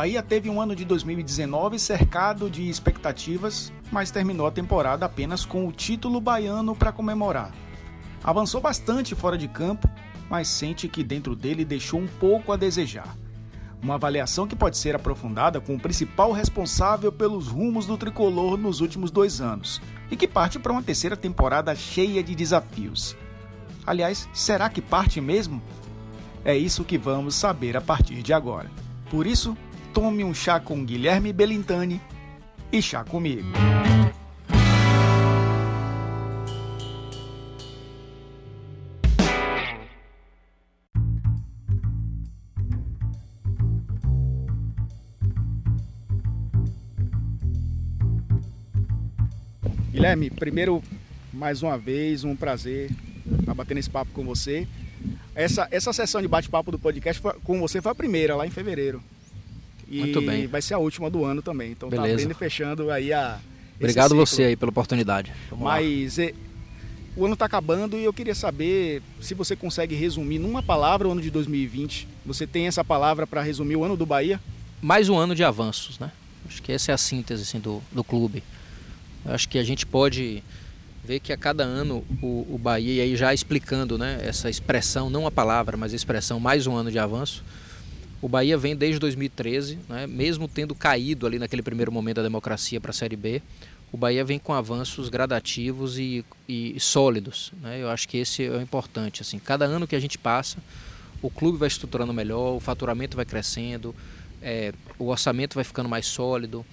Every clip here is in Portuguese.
Bahia teve um ano de 2019 cercado de expectativas, mas terminou a temporada apenas com o título baiano para comemorar. Avançou bastante fora de campo, mas sente que dentro dele deixou um pouco a desejar. Uma avaliação que pode ser aprofundada com o principal responsável pelos rumos do tricolor nos últimos dois anos e que parte para uma terceira temporada cheia de desafios. Aliás, será que parte mesmo? É isso que vamos saber a partir de agora. Por isso, tome um chá com Guilherme Belintani e chá comigo. Guilherme, primeiro, mais uma vez, um prazer estar batendo esse papo com você. Essa, essa sessão de bate-papo do podcast com você foi a primeira, lá em fevereiro. E Muito bem. vai ser a última do ano também. Então Beleza. tá abrindo e fechando aí a. Obrigado ciclo. você aí pela oportunidade. Vamos. Mas é, o ano está acabando e eu queria saber se você consegue resumir numa palavra o ano de 2020. Você tem essa palavra para resumir o ano do Bahia? mais um ano de avanços, né? Acho que essa é a síntese assim, do, do clube. Acho que a gente pode ver que a cada ano o, o Bahia, e aí já explicando né, essa expressão, não a palavra, mas a expressão mais um ano de avanço, o Bahia vem desde 2013, né, mesmo tendo caído ali naquele primeiro momento da democracia para a Série B, o Bahia vem com avanços gradativos e, e sólidos. Né? Eu acho que esse é o importante. Assim, cada ano que a gente passa, o clube vai estruturando melhor, o faturamento vai crescendo, é, o orçamento vai ficando mais sólido,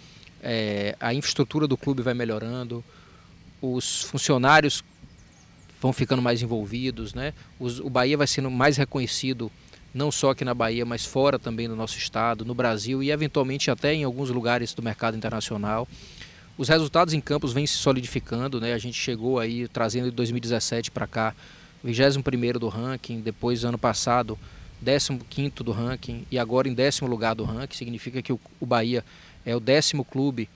é, a infraestrutura do clube vai melhorando, os funcionários vão ficando mais envolvidos, né? Os- o Bahia vai sendo mais reconhecido não só aqui na Bahia, mas fora também do nosso estado, no Brasil e eventualmente até em alguns lugares do mercado internacional. Os resultados em campos vêm se solidificando, né? A gente chegou aí trazendo de 2017 para cá, 21º do ranking, depois ano passado 15º do ranking e agora em décimo lugar do ranking, significa que o, o Bahia é o décimo clube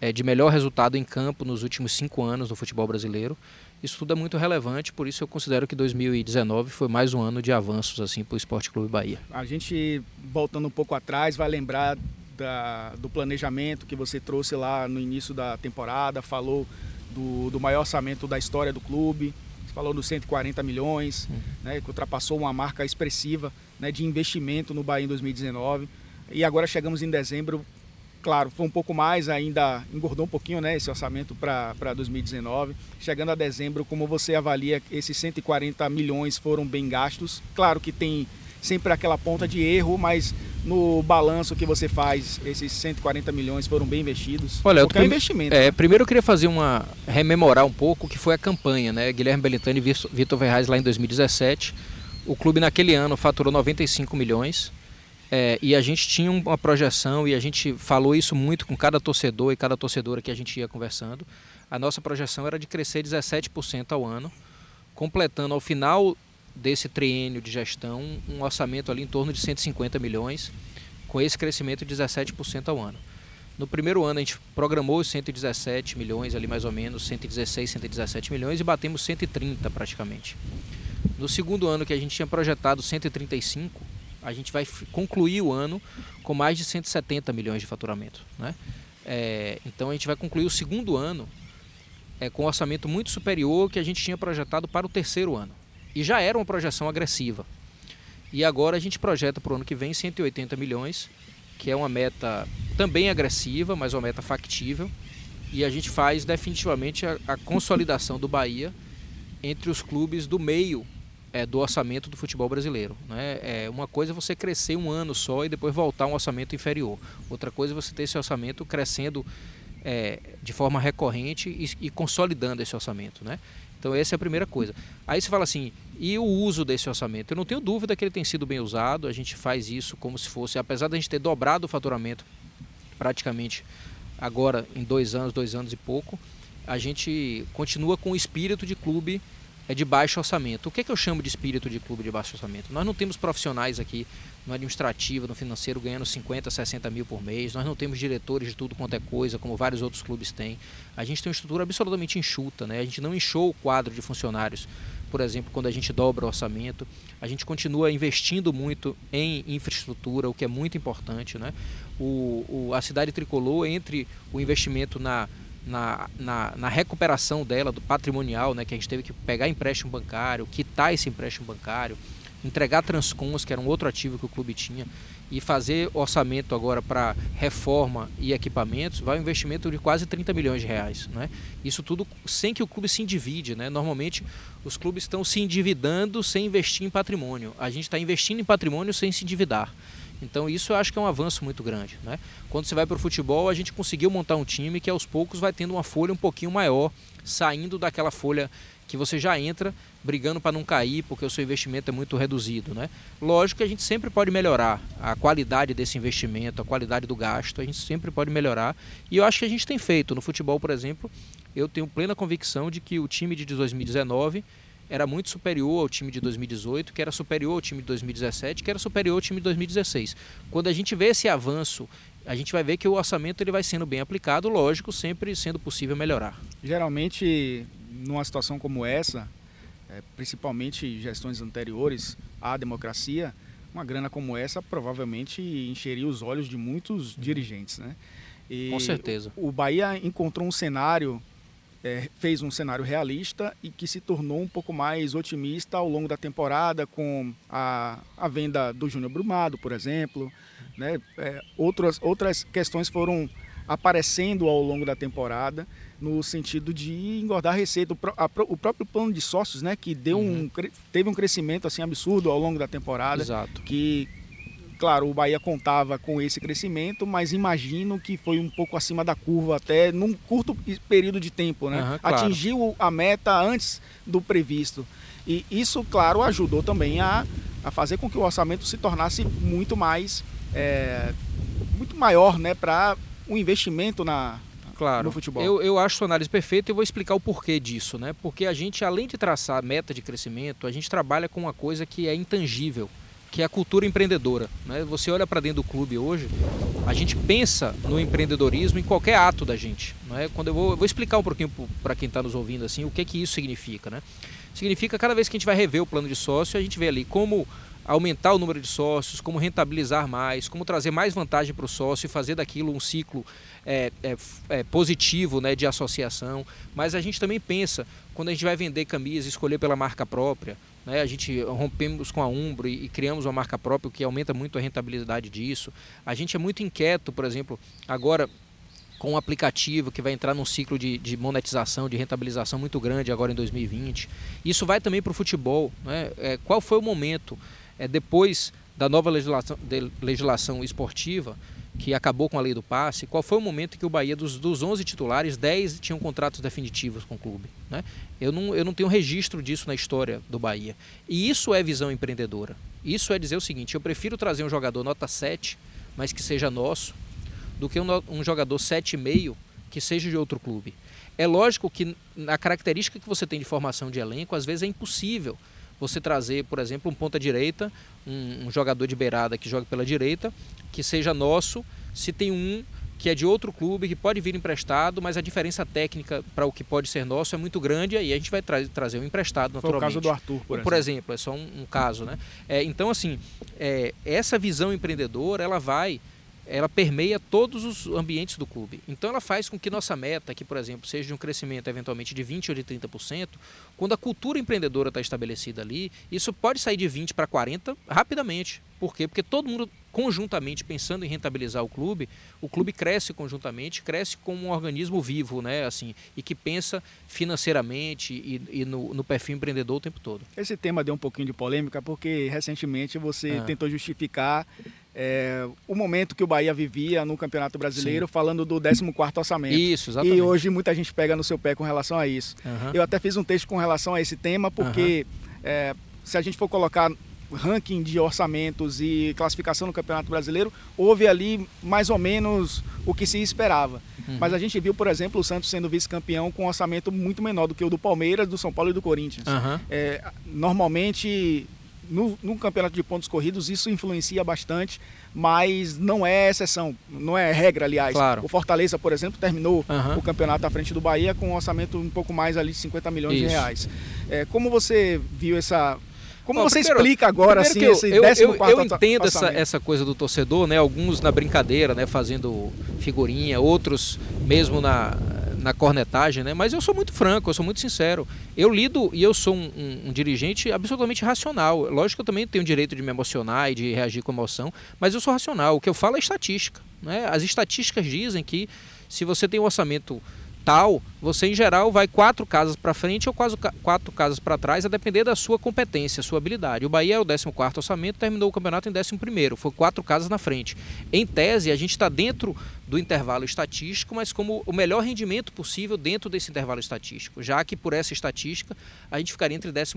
é, de melhor resultado em campo nos últimos cinco anos no futebol brasileiro. Isso tudo é muito relevante, por isso eu considero que 2019 foi mais um ano de avanços assim para o Esporte Clube Bahia. A gente, voltando um pouco atrás, vai lembrar da- do planejamento que você trouxe lá no início da temporada, falou do, do maior orçamento da história do clube, falou dos 140 milhões, né, que ultrapassou uma marca expressiva né, de investimento no Bahia em 2019. E agora chegamos em dezembro, claro, foi um pouco mais, ainda engordou um pouquinho né, esse orçamento para 2019. Chegando a dezembro, como você avalia esses 140 milhões foram bem gastos? Claro que tem sempre aquela ponta de erro, mas no balanço que você faz, esses 140 milhões foram bem investidos. Olha, eu Porque é um prime- investimento. É, primeiro eu queria fazer uma rememorar um pouco o que foi a campanha, né? Guilherme Belintani e Vitor- Ferraz lá em 2017. O clube naquele ano faturou 95 milhões. É, e a gente tinha uma projeção e a gente falou isso muito com cada torcedor e cada torcedora que a gente ia conversando. A nossa projeção era de crescer 17% ao ano, completando ao final desse triênio de gestão um orçamento ali em torno de 150 milhões, com esse crescimento de 17% ao ano. No primeiro ano a gente programou os 117 milhões ali mais ou menos, 116, 117 milhões e batemos 130 praticamente. No segundo ano que a gente tinha projetado 135, a gente vai concluir o ano com mais de 170 milhões de faturamento, né? É, então a gente vai concluir o segundo ano é, com um orçamento muito superior ao que a gente tinha projetado para o terceiro ano. E já era uma projeção agressiva. E agora a gente projeta para o ano que vem 180 milhões, que é uma meta também agressiva, mas uma meta factível. E a gente faz definitivamente a, a consolidação do Bahia entre os clubes do meio é, do orçamento do futebol brasileiro. Né? É, uma coisa é você crescer um ano só e depois voltar a um orçamento inferior. Outra coisa é você ter esse orçamento crescendo é, de forma recorrente e, e consolidando esse orçamento. Né? Então essa é a primeira coisa. Aí você fala assim, e o uso desse orçamento? Eu não tenho dúvida que ele tem sido bem usado, a gente faz isso como se fosse, apesar da gente ter dobrado o faturamento praticamente agora em dois anos, dois anos e pouco, a gente continua com o espírito de clube é de baixo orçamento. O que, é que eu chamo de espírito de clube de baixo orçamento? Nós não temos profissionais aqui no administrativo, no financeiro, ganhando 50, 60 mil por mês. Nós não temos diretores de tudo quanto é coisa, como vários outros clubes têm. A gente tem uma estrutura absolutamente enxuta. Né? A gente não inchou o quadro de funcionários por exemplo, quando a gente dobra o orçamento. A gente continua investindo muito em infraestrutura, o que é muito importante. Né? O, o a cidade tricolor, entre o investimento na, na, na, na, recuperação dela, do patrimonial, né, que a gente teve que pegar empréstimo bancário, quitar esse empréstimo bancário, entregar transcons, que era um outro ativo que o clube tinha, e fazer orçamento agora para reforma e equipamentos, vai um investimento de quase 30 milhões de reais. Né? Isso tudo sem que o clube se endivide. Né? Normalmente os clubes estão se endividando sem investir em patrimônio. A gente está investindo em patrimônio sem se endividar. Então isso eu acho que é um avanço muito grande. Né? Quando você vai para o futebol, a gente conseguiu montar um time que aos poucos vai tendo uma folha um pouquinho maior, saindo daquela folha que você já entra brigando para não cair, porque o seu investimento é muito reduzido. Né? Lógico que a gente sempre pode melhorar a qualidade desse investimento, a qualidade do gasto, a gente sempre pode melhorar. E eu acho que a gente tem feito. No futebol, por exemplo, eu tenho plena convicção de que o time de 2019 era muito superior ao time de 2018, que era superior ao time de 2017, que era superior ao time de 2016. Quando a gente vê esse avanço, a gente vai ver que o orçamento ele vai sendo bem aplicado, lógico, sempre sendo possível melhorar. Geralmente numa situação como essa, é, principalmente gestões anteriores à democracia, uma grana como essa provavelmente encheria os olhos de muitos dirigentes, né? E Com certeza. O Bahia encontrou um cenário, é, fez um cenário realista e que se tornou um pouco mais otimista ao longo da temporada com a, a venda do Júnior Brumado, por exemplo, né? É, outras, outras questões foram aparecendo ao longo da temporada no sentido de engordar a receita. O, próprio plano de sócios, né, que deu uhum. um, teve um crescimento assim absurdo ao longo da temporada, Exato. que claro, o Bahia contava com esse crescimento, mas imagino que foi um pouco acima da curva até num curto período de tempo, né? Uhum, claro. Atingiu a meta antes do previsto. E isso, claro, ajudou também a, a fazer com que o orçamento se tornasse muito mais é, muito maior, né, para o um investimento na, claro. no futebol. Eu, eu acho sua análise perfeita e vou explicar o porquê disso, né? Porque a gente, além de traçar meta de crescimento, a gente trabalha com uma coisa que é intangível, que é a cultura empreendedora. Né? Você olha para dentro do clube hoje, a gente pensa no empreendedorismo em qualquer ato da gente. Né? Quando eu vou, eu vou explicar um pouquinho para quem está nos ouvindo assim, o que que isso significa, né? Significa cada vez que a gente vai rever o plano de sócio, a gente vê ali como aumentar o número de sócios, como rentabilizar mais, como trazer mais vantagem para o sócio e fazer daquilo um ciclo é, é, é, positivo né, de associação. Mas a gente também pensa, quando a gente vai vender camisas, escolher pela marca própria, né, a gente rompemos com a Umbro e, e criamos uma marca própria, o que aumenta muito a rentabilidade disso. A gente é muito inquieto, por exemplo, agora com um aplicativo que vai entrar num ciclo de, de, monetização, de rentabilização muito grande agora em 2020. Isso vai também para o futebol. Né? É, qual foi o momento é, depois da nova legislação, legislação esportiva, que acabou com a lei do passe, qual foi o momento que o Bahia, dos, dos 11 titulares, 10 tinham contratos definitivos com o clube? Né? Eu, não, eu não tenho registro disso na história do Bahia. E isso é visão empreendedora. Isso é dizer o seguinte: eu prefiro trazer um jogador nota 7, mas que seja nosso, do que um, um jogador 7,5 que seja de outro clube. É lógico que a característica que você tem de formação de elenco, às vezes é impossível você trazer, por exemplo, um ponta-direita, um, um, jogador de beirada que joga pela direita, que seja nosso, se tem um que é de outro clube, que pode vir emprestado, mas a diferença técnica para o que pode ser nosso é muito grande, aí a gente vai tra trazer um emprestado, Foi naturalmente. o caso do Arthur, por, por exemplo. exemplo. é só um, um caso. Né? É, então, assim, é, essa visão empreendedora, ela vai ela permeia todos os ambientes do clube. Então ela faz com que nossa meta, que por exemplo seja de um crescimento eventualmente de 20 ou de 30%, quando a cultura empreendedora está estabelecida ali, isso pode sair de 20 para 40 rapidamente. Por quê? Porque todo mundo conjuntamente pensando em rentabilizar o clube, o clube cresce conjuntamente, cresce como um organismo vivo, né? Assim, e que pensa financeiramente e, e no, no, perfil empreendedor o tempo todo. Esse tema deu um pouquinho de polêmica porque recentemente você ah. tentou justificar é, o momento que o Bahia vivia no Campeonato Brasileiro, Sim. falando do 14 orçamento. Isso, exatamente. E hoje muita gente pega no seu pé com relação a isso. Uhum. Eu até fiz um texto com relação a esse tema, porque uhum. é, se a gente for colocar ranking de orçamentos e classificação no Campeonato Brasileiro, houve ali mais ou menos o que se esperava. Uhum. Mas a gente viu, por exemplo, o Santos sendo vice-campeão com um orçamento muito menor do que o do Palmeiras, do São Paulo e do Corinthians. É, normalmente no, no, campeonato de pontos corridos isso influencia bastante, mas não é exceção, não é regra, aliás. Claro. O Fortaleza, por exemplo, terminou uhum. o campeonato à frente do Bahia com um orçamento um pouco mais ali de 50 milhões isso. de reais. É, como você viu essa como Bom, você primeiro, explica agora assim eu, esse eu, eu, eu entendo essa, essa coisa do torcedor, né? Alguns na brincadeira, né? Fazendo figurinha, outros mesmo na, na cornetagem, né? Mas eu sou muito franco, eu sou muito sincero. Eu lido e eu sou um, um, um, dirigente absolutamente racional. Lógico que eu também tenho o direito de me emocionar e de reagir com emoção, mas eu sou racional. O que eu falo é estatística. Né? As estatísticas dizem que se você tem um orçamento tal, você em geral vai quatro casas para frente ou quase quatro casas para trás, a depender da sua competência, sua habilidade. O Bahia é o 14 orçamento, terminou o campeonato em 11 foi quatro casas na frente. Em tese, a gente está dentro do intervalo estatístico, mas como o melhor rendimento possível dentro desse intervalo estatístico, já que por essa estatística a gente ficaria entre 11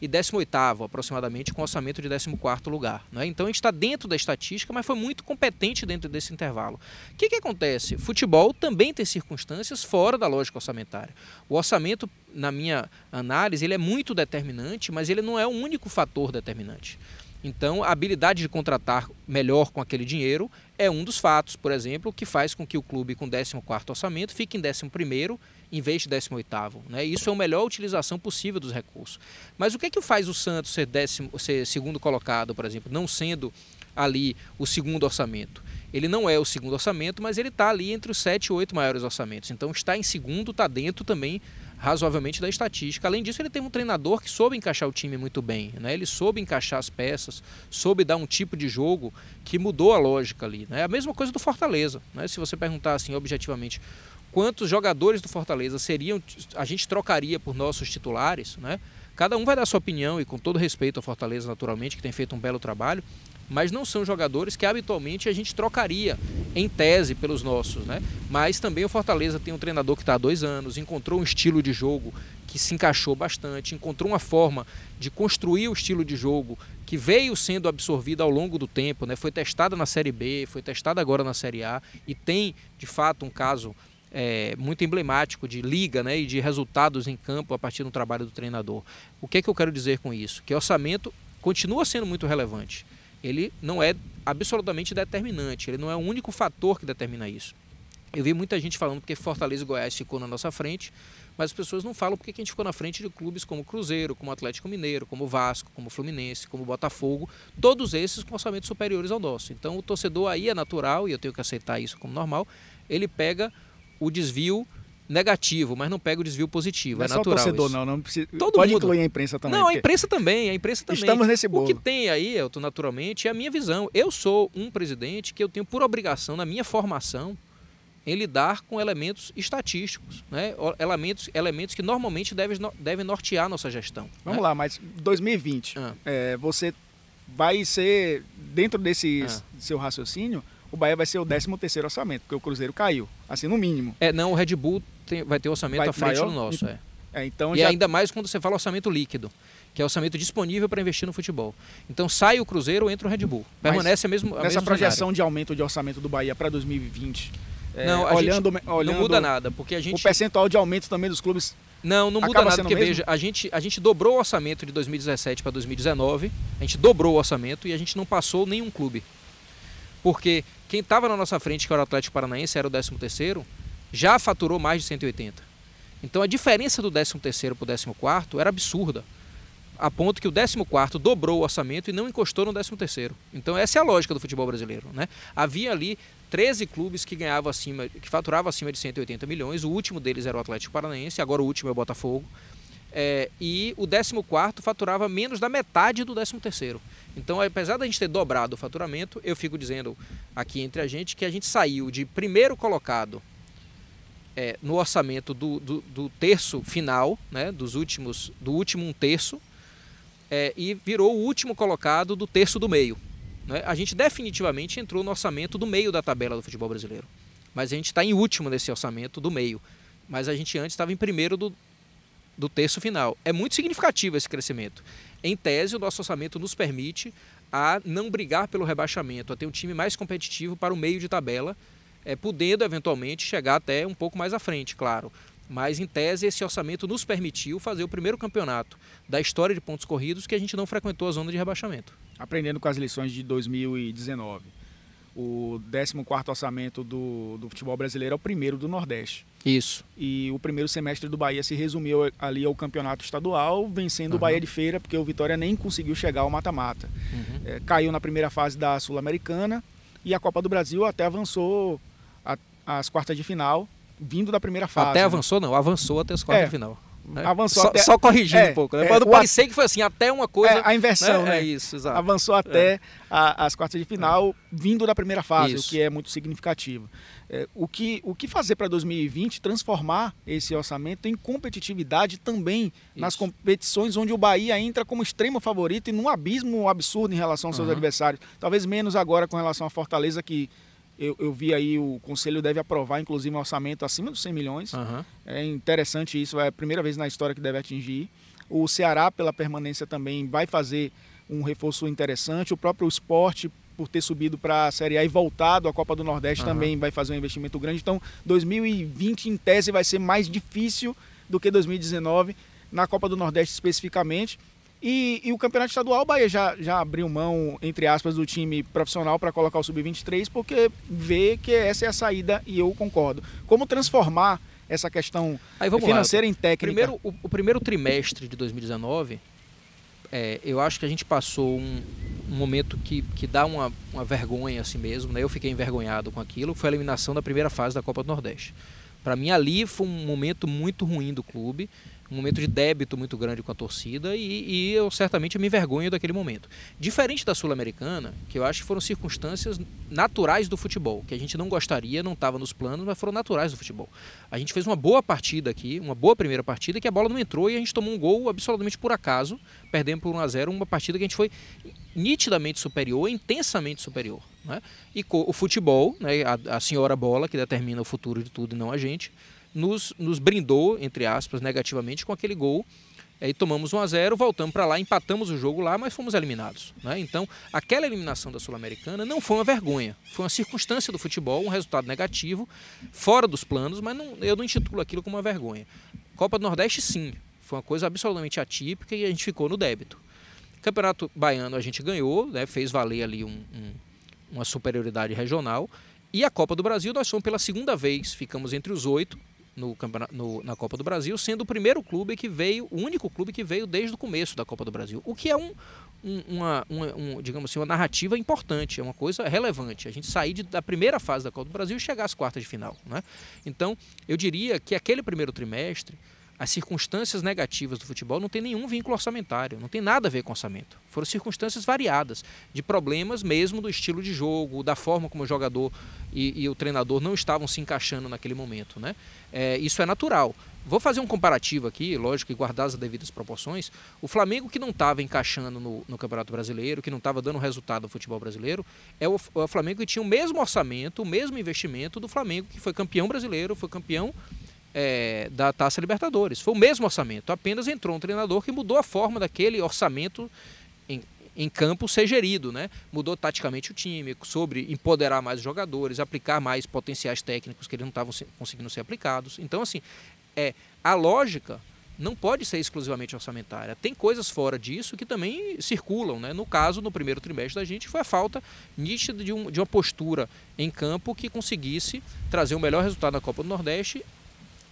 e 18 aproximadamente, com orçamento de 14 lugar. Né? Então a gente está dentro da estatística, mas foi muito competente dentro desse intervalo. O que, que acontece? Futebol também tem circunstâncias fora da lógica orçamentária. O orçamento, na minha análise, ele é muito determinante, mas ele não é o único fator determinante. Então, a habilidade de contratar melhor com aquele dinheiro é um dos fatos, por exemplo, que faz com que o clube com 14º orçamento fique em 11º em vez de 18º. Né? Isso é a melhor utilização possível dos recursos. Mas o que é que faz o Santos ser, décimo, ser segundo colocado, por exemplo, não sendo ali o segundo orçamento? Ele não é o segundo orçamento, mas ele está ali entre os sete e oito maiores orçamentos. Então, está em segundo, está dentro também razoavelmente da estatística. Além disso, ele tem um treinador que soube encaixar o time muito bem. Né? Ele soube encaixar as peças, soube dar um tipo de jogo que mudou a lógica ali. Né? A mesma coisa do Fortaleza. Né? Se você perguntar assim objetivamente quantos jogadores do Fortaleza seriam a gente trocaria por nossos titulares, né? Cada um vai dar sua opinião e com todo respeito ao Fortaleza naturalmente que tem feito um belo trabalho, mas não são jogadores que habitualmente a gente trocaria em tese pelos nossos, né? Mas também o Fortaleza tem um treinador que está há dois anos, encontrou um estilo de jogo que se encaixou bastante, encontrou uma forma de construir o estilo de jogo que veio sendo absorvida ao longo do tempo, né? Foi testada na Série B, foi testada agora na Série A e tem de fato um caso é, muito emblemático de liga né, e de resultados em campo a partir do trabalho do treinador. O que é que eu quero dizer com isso? Que orçamento continua sendo muito relevante ele não é absolutamente determinante, ele não é o único fator que determina isso. Eu vi muita gente falando porque Fortaleza e Goiás ficou na nossa frente, mas as pessoas não falam porque a gente ficou na frente de clubes como Cruzeiro, como Atlético Mineiro, como Vasco, como Fluminense, como Botafogo, todos esses com orçamentos superiores ao nosso. Então o torcedor aí é natural, e eu tenho que aceitar isso como normal, ele pega o desvio negativo, mas não pega o desvio positivo. Não é, é natural. Só torcedor, isso. não, não precisa. Todo Pode mundo. incluir a imprensa também. Não, a imprensa também, a imprensa também. Estamos nesse bolo. O que tem aí, Elton, naturalmente, é a minha visão. Eu sou um presidente que eu tenho por obrigação, na minha formação, em lidar com elementos estatísticos, né? elementos, elementos que normalmente devem, devem nortear a nossa gestão. Vamos né? lá, mas 2020, ah. é, você vai ser, dentro desse ah. seu raciocínio, o Bahia vai ser o 13 terceiro orçamento, porque o Cruzeiro caiu, assim, no mínimo. É, não, o Red Bull tem, vai ter orçamento vai, à frente maior, do nosso. É. É, então e já... ainda mais quando você fala orçamento líquido, que é orçamento disponível para investir no futebol. Então sai o Cruzeiro, entra o Red Bull. Permanece Mas, a mesma a Nessa projeção de aumento de orçamento do Bahia para 2020, é, não, olhando, gente, olhando, não muda nada, porque a gente... O percentual de aumento também dos clubes não, não muda nada, porque mesmo? veja, a gente, a gente dobrou o orçamento de 2017 para 2019, a gente dobrou o orçamento e a gente não passou nenhum clube. Porque quem estava na nossa frente, que era o Atlético Paranaense, era o 13 terceiro, já faturou mais de 180. Então a diferença do 13º para o 14 era absurda, a ponto que o 14 dobrou o orçamento e não encostou no 13º. Então essa é a lógica do futebol brasileiro, né? Havia ali 13 clubes que ganhavam acima, que faturavam acima de 180 milhões, o último deles era o Atlético Paranaense, agora o último é o Botafogo. É, e o 14 faturava menos da metade do 13 Então, apesar da gente ter dobrado o faturamento, eu fico dizendo aqui entre a gente que a gente saiu de primeiro colocado é, no orçamento do, do, do, terço final, né, dos últimos, do último um terço, é, e virou o último colocado do terço do meio. Né? A gente definitivamente entrou no orçamento do meio da tabela do futebol brasileiro. Mas a gente está em último nesse orçamento do meio. Mas a gente antes estava em primeiro do, do terço final. É muito significativo esse crescimento. Em tese, o nosso orçamento nos permite a não brigar pelo rebaixamento, a ter um time mais competitivo para o meio de tabela é, podendo eventualmente chegar até um pouco mais à frente, claro. Mas, em tese, esse orçamento nos permitiu fazer o primeiro campeonato da história de pontos corridos que a gente não frequentou a zona de rebaixamento. Aprendendo com as lições de 2019. O 14 orçamento do, do futebol brasileiro é o primeiro do Nordeste. Isso. E o primeiro semestre do Bahia se resumiu ali ao campeonato estadual, vencendo uhum. o Bahia de Feira, porque o Vitória nem conseguiu chegar ao mata-mata. Uhum. É, caiu na primeira fase da Sul-Americana e a Copa do Brasil até avançou às quartas de final, vindo da primeira fase. Até né? avançou, não, avançou até as quartas é, de final. Né? Avançou só, até... só corrigindo é, um pouco, né? É, parecer que foi assim, até uma coisa. É, a inversão, né? né? É isso, exato. Avançou até é. a, as quartas de final, vindo da primeira fase, isso. o que é muito significativo. É, o, que, o que fazer para 2020? Transformar esse orçamento em competitividade também isso. nas competições onde o Bahia entra como extremo favorito e num abismo absurdo em relação aos seus uhum. adversários. Talvez menos agora com relação à Fortaleza, que eu, eu, vi aí o Conselho deve aprovar, inclusive, um orçamento acima dos 100 milhões. Uhum. É interessante isso, é a primeira vez na história que deve atingir. O Ceará, pela permanência, também vai fazer um reforço interessante. O próprio esporte, por ter subido para a Série A e voltado à Copa do Nordeste, uhum. também vai fazer um investimento grande. Então, 2020, em tese, vai ser mais difícil do que 2019, na Copa do Nordeste especificamente. E, e, o campeonato estadual, o Bahia já, já abriu mão, entre aspas, do time profissional para colocar o sub-23, porque vê que essa é a saída e eu concordo. Como transformar essa questão financeira lá. em técnica? Primeiro, o, o, primeiro trimestre de 2019, é, eu acho que a gente passou um, um momento que, que dá uma, uma vergonha assim mesmo, né? eu fiquei envergonhado com aquilo, foi a eliminação da primeira fase da Copa do Nordeste. Para mim ali foi um momento muito ruim do clube um momento de débito muito grande com a torcida e, e eu certamente me envergonho daquele momento. Diferente da Sul-Americana, que eu acho que foram circunstâncias naturais do futebol, que a gente não gostaria, não estava nos planos, mas foram naturais do futebol. A gente fez uma boa partida aqui, uma boa primeira partida, que a bola não entrou e a gente tomou um gol absolutamente por acaso, perdendo por 1 a 0 uma partida que a gente foi nitidamente superior, intensamente superior. Né? E o futebol, né, a, a senhora bola, que determina o futuro de tudo e não a gente, nos, nos brindou, entre aspas, negativamente com aquele gol. Aí tomamos 1 a 0 voltamos para lá, empatamos o jogo lá, mas fomos eliminados. Né? Então, aquela eliminação da Sul-Americana não foi uma vergonha, foi uma circunstância do futebol, um resultado negativo, fora dos planos, mas não, eu não intitulo aquilo como uma vergonha. Copa do Nordeste, sim, foi uma coisa absolutamente atípica e a gente ficou no débito. Campeonato Baiano a gente ganhou, né? fez valer ali um, um, uma superioridade regional. E a Copa do Brasil nós fomos pela segunda vez, ficamos entre os oito, no, no, na Copa do Brasil, sendo o primeiro clube que veio, o único clube que veio desde o começo da Copa do Brasil. O que é um, um, uma, uma um, digamos assim, uma narrativa importante, é uma coisa relevante. A gente sair de, da primeira fase da Copa do Brasil e chegar às quartas de final. Né? Então, eu diria que aquele primeiro trimestre as circunstâncias negativas do futebol não tem nenhum vínculo orçamentário, não tem nada a ver com orçamento. Foram circunstâncias variadas, de problemas mesmo do estilo de jogo, da forma como o jogador e, e o treinador não estavam se encaixando naquele momento. Né? É, isso é natural. Vou fazer um comparativo aqui, lógico que guardar as devidas proporções. O Flamengo que não estava encaixando no, no, Campeonato Brasileiro, que não estava dando resultado no futebol brasileiro, é o, o Flamengo que tinha o mesmo orçamento, o mesmo investimento do Flamengo que foi campeão brasileiro, foi campeão é, da Taça Libertadores. Foi o mesmo orçamento, apenas entrou um treinador que mudou a forma daquele orçamento em, em campo ser gerido, né? Mudou taticamente o time, sobre empoderar mais os jogadores, aplicar mais potenciais técnicos que eles não estavam conseguindo ser aplicados. Então, assim, é, a lógica não pode ser exclusivamente orçamentária. Tem coisas fora disso que também circulam. Né? No caso, no primeiro trimestre da gente, foi a falta nítida de, um, de uma postura em campo que conseguisse trazer o melhor resultado na Copa do Nordeste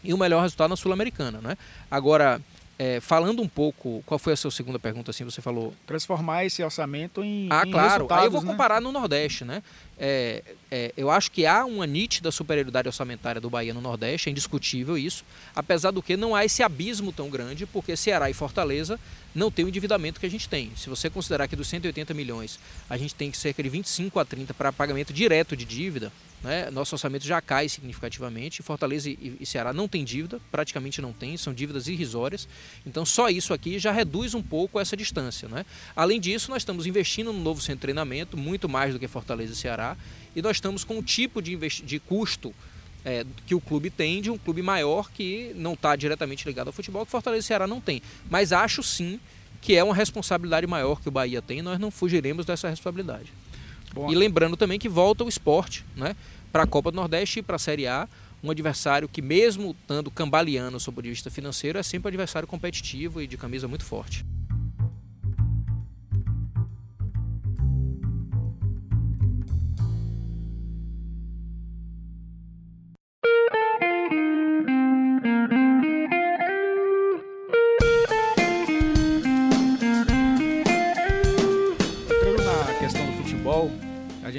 e o melhor resultado na Sul-Americana. Né? Agora, é, falando um pouco, qual foi a sua segunda pergunta? Assim, você falou transformar esse orçamento em ah, em claro. Aí eu vou né? comparar no Nordeste, né? É, é, eu acho que há uma nítida superioridade orçamentária do Bahia no Nordeste, é indiscutível isso. Apesar do que não há esse abismo tão grande, porque Ceará e Fortaleza não têm o endividamento que a gente tem. Se você considerar que dos 180 milhões a gente tem cerca de 25 a 30 para pagamento direto de dívida, né? Nosso orçamento já cai significativamente. Fortaleza e, e Ceará não tem dívida, praticamente não tem, são dívidas irrisórias. Então, só isso aqui já reduz um pouco essa distância. Né? Além disso, nós estamos investindo no novo centro de treinamento, muito mais do que Fortaleza e Ceará, e nós estamos com um tipo de, de custo é, que o clube tem de um clube maior que não está diretamente ligado ao futebol, que Fortaleza e Ceará não tem. Mas acho sim que é uma responsabilidade maior que o Bahia tem, nós não fugiremos dessa responsabilidade. E lembrando também que volta o esporte né, para a Copa do Nordeste e para a Série A, um adversário que, mesmo estando cambaleando sob o ponto de vista financeiro, é sempre um adversário competitivo e de camisa muito forte.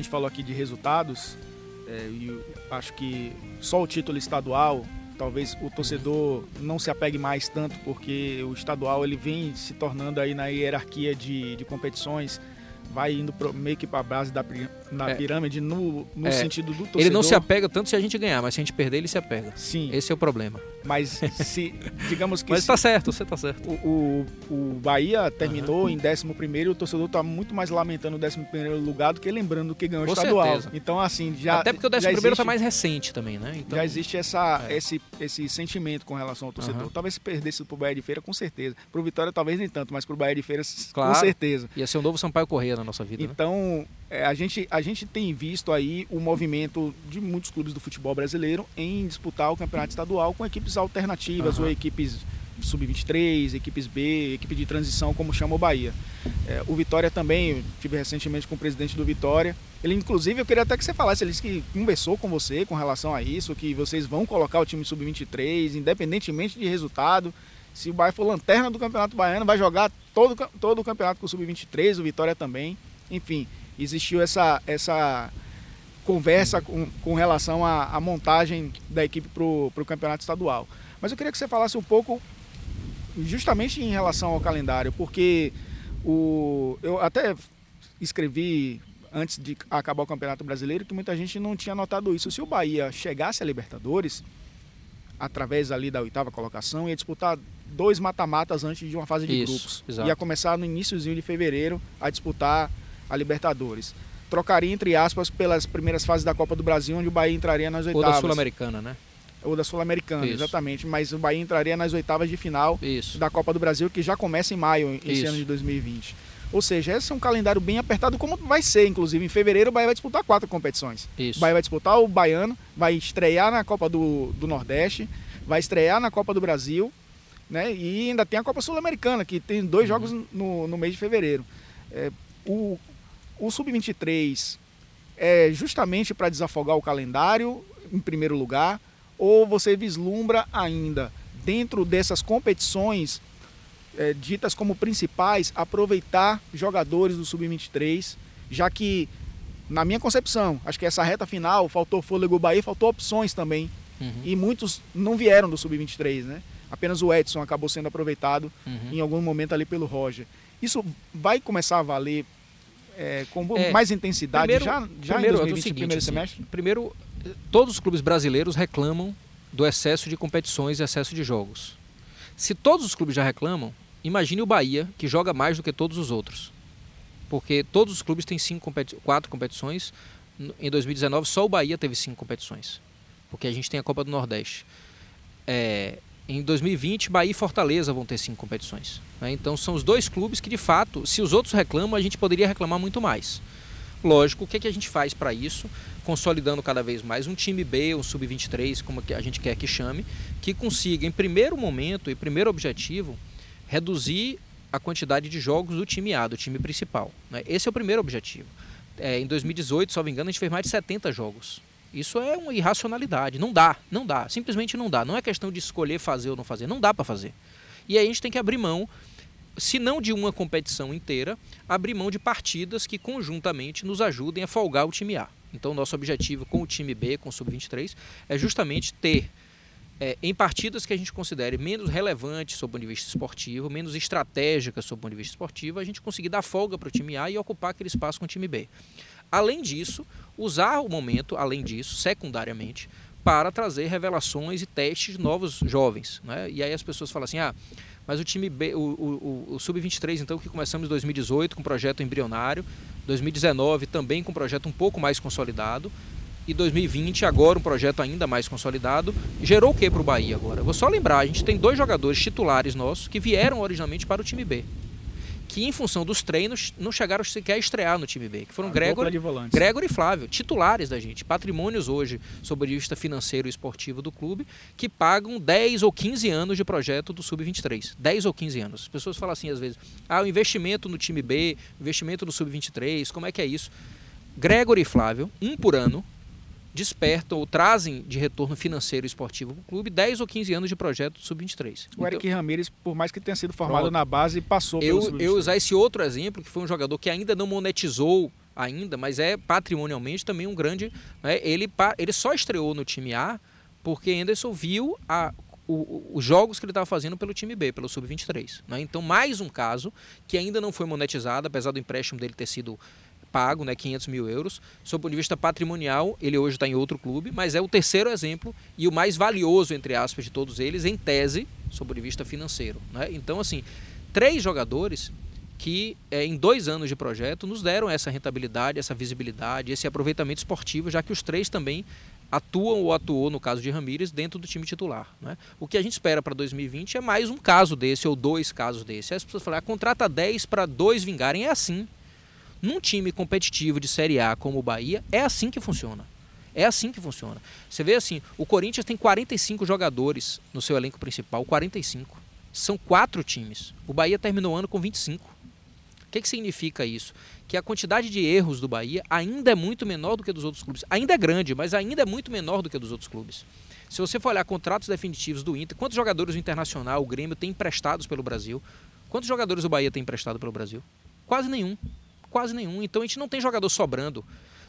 Gente falou aqui de resultados, é, e acho que só o título estadual, talvez o torcedor não se apegue mais tanto, porque o estadual ele vem se tornando aí na hierarquia de, de competições vai indo pro, meio que para a base da, da é. pirâmide no, no é. sentido do torcedor. Ele não se apega tanto se a gente ganhar, mas se a gente perder, ele se apega. Sim. Esse é o problema. Mas se, digamos que... mas está certo, você está certo. O, o, o Bahia terminou uhum. em 11 e o torcedor está muito mais lamentando o 11 lugar do que lembrando que ganhou o estadual. Certeza. Então, assim, já Até porque o 11 primeiro está mais recente também, né? Então, já existe essa, é. esse, esse sentimento com relação ao torcedor. Uhum. Talvez se perdesse para o Bahia de Feira, com certeza. Para o Vitória, talvez nem tanto, mas para o Bahia de Feira, claro. com certeza. Ia ser um novo Sampaio Correia na nossa vida, né? Então, né? A, gente, a gente tem visto aí o movimento de muitos clubes do futebol brasileiro em disputar o campeonato estadual com equipes alternativas uhum. ou equipes sub-23, equipes B, equipe de transição, como chama o Bahia. É, o Vitória também, tive recentemente com o presidente do Vitória. Ele, inclusive, eu queria até que você falasse, ele disse que conversou com você com relação a isso, que vocês vão colocar o time sub-23, independentemente de resultado. Se o Bahia for lanterna do Campeonato Baiano, vai jogar todo, todo o campeonato com o sub-23, o Vitória também. Enfim, existiu essa, essa conversa com, com relação à, à montagem da equipe para o campeonato estadual. Mas eu queria que você falasse um pouco justamente em relação ao calendário, porque o, eu até escrevi antes de acabar o Campeonato Brasileiro que muita gente não tinha notado isso. Se o Bahia chegasse a Libertadores, através ali da oitava colocação, ia disputar dois mata-matas antes de uma fase de isso, grupos. Exato. Ia começar no iníciozinho de fevereiro a disputar a Libertadores. Trocaria, entre aspas, pelas primeiras fases da Copa do Brasil, onde o Bahia entraria nas oitavas. Ou da Sul-Americana, né? Ou da Sul-Americana, exatamente. Mas o Bahia entraria nas oitavas de final Isso. da Copa do Brasil, que já começa em maio, esse Isso. ano de 2020. Ou seja, esse é um calendário bem apertado, como vai ser, inclusive. Em fevereiro, o Bahia vai disputar quatro competições. Isso. O Bahia vai disputar o Baiano, vai estrear na Copa do, do Nordeste, vai estrear na Copa do Brasil, né? E ainda tem a Copa Sul-Americana, que tem dois uhum. jogos no, no mês de fevereiro. É, o, o Sub-23 é justamente para desafogar o calendário, em primeiro lugar, ou você vislumbra ainda, dentro dessas competições é, ditas como principais, aproveitar jogadores do Sub-23, já que, na minha concepção, acho que essa reta final faltou fôlego Bahia, faltou opções também. Uhum. E muitos não vieram do Sub-23, né? Apenas o Edson acabou sendo aproveitado uhum. em algum momento ali pelo Roger. Isso vai começar a valer é, com é, mais intensidade primeiro, já, já primeiro, em 2020, é seguinte, primeiro assim, semestre? Primeiro, todos os clubes brasileiros reclamam do excesso de competições e excesso de jogos. Se todos os clubes já reclamam, imagine o Bahia, que joga mais do que todos os outros. Porque todos os clubes têm cinco competi quatro competições. Em 2019, só o Bahia teve cinco competições. Porque a gente tem a Copa do Nordeste. É, em 2020, Bahia e Fortaleza vão ter cinco competições. Né? Então são os dois clubes que, de fato, se os outros reclamam, a gente poderia reclamar muito mais. Lógico, o que, é que a gente faz para isso? Consolidando cada vez mais um time B, um sub-23, como a gente quer que chame, que consiga, em primeiro momento e primeiro objetivo, reduzir a quantidade de jogos do time A, do time principal. Né? Esse é o primeiro objetivo. É, em 2018, se não me engano, a gente fez mais de 70 jogos. Isso é uma irracionalidade. Não dá, não dá. Simplesmente não dá. Não é questão de escolher fazer ou não fazer. Não dá para fazer. E aí a gente tem que abrir mão, se não de uma competição inteira, abrir mão de partidas que conjuntamente nos ajudem a folgar o time A. Então, nosso objetivo com o time B, com o Sub-23, é justamente ter, é, em partidas que a gente considere menos relevantes sob o ponto de vista esportivo, menos estratégicas sob o ponto de vista esportivo, a gente conseguir dar folga para o time A e ocupar aquele espaço com o time B. Além disso, usar o momento, além disso, secundariamente, para trazer revelações e testes de novos jovens. Né? E aí as pessoas falam assim, ah, mas o time B, o, o, o Sub-23, então, que começamos em 2018 com projeto embrionário, 2019 também com projeto um pouco mais consolidado, e 2020 agora um projeto ainda mais consolidado, gerou o que para o Bahia agora? Vou só lembrar, a gente tem dois jogadores titulares nossos que vieram originalmente para o time B que em função dos treinos não chegaram sequer a estrear no time B, que foram Gregor. Gregor e Flávio, titulares da gente, patrimônios hoje, sob vista financeiro e esportivo do clube, que pagam 10 ou 15 anos de projeto do Sub-23. 10 ou 15 anos. As pessoas falam assim às vezes, ah, o investimento no time B, investimento no Sub-23, como é que é isso? Gregor e Flávio, um por ano, despertam ou trazem de retorno financeiro e esportivo para o clube 10 ou 15 anos de projeto do Sub-23. O Eric Ramírez, por mais que tenha sido formado Pronto. na base, passou pelo eu, sub-23. eu usar esse outro exemplo, que foi um jogador que ainda não monetizou ainda, mas é patrimonialmente também um grande. né, ele, ele só estreou no time A porque Anderson viu a- os jogos que ele estava fazendo pelo time B, pelo Sub-23. né? Então, mais um caso que ainda não foi monetizado, apesar do empréstimo dele ter sido pago, né, 500 mil euros. Sob o ponto de vista patrimonial, ele hoje está em outro clube, mas é o terceiro exemplo e o mais valioso, entre aspas, de todos eles, em tese, sob o ponto de vista financeiro. Né? Então, assim, três jogadores que eh, em dois anos de projeto nos deram essa rentabilidade, essa visibilidade, esse aproveitamento esportivo, já que os três também atuam ou atuou, no caso de Ramírez, dentro do time titular. Né? O que a gente espera para 2020 é mais um caso desse ou dois casos desse. As pessoas falam, ah, contrata 10 para dois vingarem. É assim. Num time competitivo de Série A como o Bahia, é assim que funciona. É assim que funciona. Você vê assim, o Corinthians tem 45 jogadores no seu elenco principal, 45. São quatro times. O Bahia terminou o ano com 25. O que, que significa isso? Que a quantidade de erros do Bahia ainda é muito menor do que dos outros clubes. Ainda é grande, mas ainda é muito menor do que dos outros clubes. Se você for olhar contratos definitivos do Inter, quantos jogadores o Internacional, o Grêmio tem emprestados pelo Brasil? Quantos jogadores o Bahia tem emprestado pelo Brasil? Quase nenhum. Quase nenhum. Então a gente não tem jogador sobrando.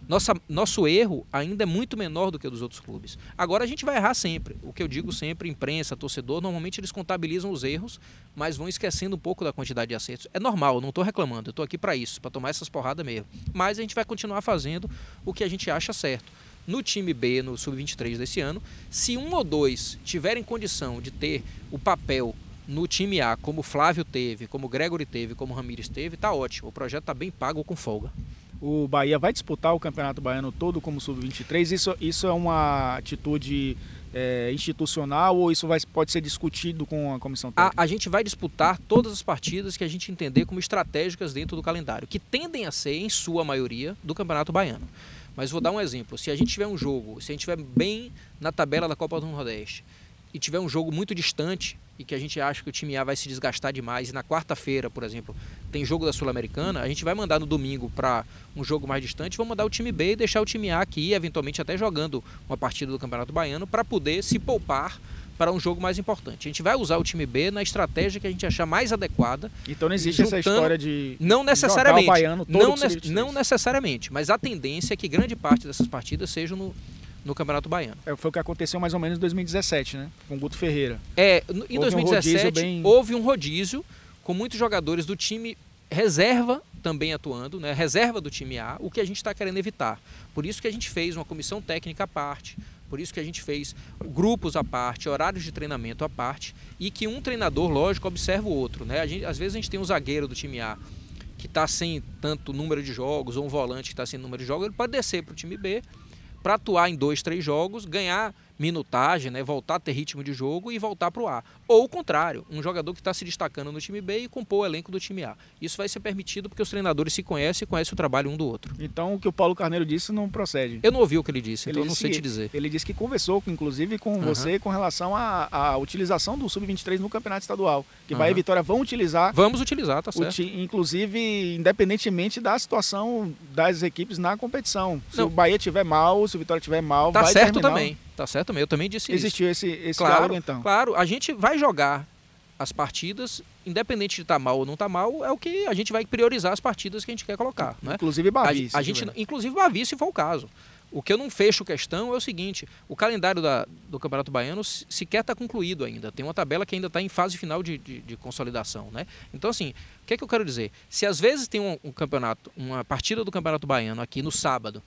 Nossa, nosso erro ainda é muito menor do que o dos outros clubes. Agora a gente vai errar sempre. O que eu digo sempre, imprensa, torcedor, normalmente eles contabilizam os erros, mas vão esquecendo um pouco da quantidade de acertos. É normal, eu não estou reclamando, eu estou aqui para isso, para tomar essas porradas mesmo. Mas a gente vai continuar fazendo o que a gente acha certo. No time B, no Sub-23 desse ano, se um ou dois tiverem condição de ter o papel no time A, como o Flávio teve, como o Gregory teve, como o Ramires teve, tá ótimo. O projeto tá bem pago com folga. O Bahia vai disputar o Campeonato Baiano todo como sub-23. Isso, isso é uma atitude é, institucional ou isso vai, pode ser discutido com a comissão A, técnica? a gente vai disputar todas as partidas que a gente entender como estratégicas dentro do calendário, que tendem a ser, em sua maioria, do Campeonato Baiano. Mas vou dar um exemplo. Se a gente tiver um jogo, se a gente estiver bem na tabela da Copa do Nordeste e tiver um jogo muito distante e que a gente acha que o time A vai se desgastar demais e na quarta-feira, por exemplo, tem jogo da Sul-Americana, a gente vai mandar no domingo para um jogo mais distante, vamos mandar o time B e deixar o time A aqui, eventualmente até jogando uma partida do Campeonato Baiano para poder se poupar para um jogo mais importante. A gente vai usar o time B na estratégia que a gente achar mais adequada Então não existe essa juntando- história de não necessariamente. baiano todo não, ne- sub-23. não necessariamente, mas a tendência é que grande parte dessas partidas sejam no, no Campeonato Baiano. É, foi o que aconteceu mais ou menos em 2017, né? Com o Guto Ferreira. É, em Houve um 2017 rodízio bem- houve um rodízio com muitos jogadores do time reserva também atuando, né? reserva do time A, o que a gente está querendo evitar. Por isso que a gente fez uma comissão técnica à parte, por isso que a gente fez grupos à parte, horários de treinamento à parte, e que um treinador, lógico, observa o outro. Né? Gente, às vezes a gente tem um zagueiro do time A que está sem tanto número de jogos, ou um volante que está sem número de jogos, ele pode descer para o time B para atuar em dois, três jogos, ganhar minutagem, né, voltar a ter ritmo de jogo e voltar para o A. Ou o contrário, um jogador que está se destacando no time B e compor o elenco do time A. Isso vai ser permitido porque os treinadores se conhecem e conhecem o trabalho um do outro. Então o que o Paulo Carneiro disse não procede. Eu não ouvi o que ele disse, então eu não disse sei que- te dizer. Ele disse que conversou, inclusive, com Aham. você com relação à, utilização do Sub-23 no Campeonato Estadual. Que Bahia e. Vitória vão utilizar, Vamos utilizar, tá certo. inclusive, independentemente da situação das equipes na competição. Se Não. o Bahia tiver mal, se o Vitória tiver mal, Tá vai certo terminar. também. Tá certo. Eu também disse isso. Existiu esse, esse claro, diálogo, então. Claro, a gente vai jogar as partidas, independente de estar mal ou não estar mal, é o que a gente vai priorizar as partidas que a gente quer colocar, né? Inclusive A, Bavi. se a gente, tiver. inclusive Bavi, se for o caso. O que eu não fecho questão é o seguinte: o calendário da- do Campeonato Baiano se- sequer está concluído ainda. Tem uma tabela que ainda está em fase final de, de- de consolidação. Né? Então, assim, o que, é que eu quero dizer? Se às vezes tem um, um campeonato, uma partida do Campeonato Baiano aqui no sábado,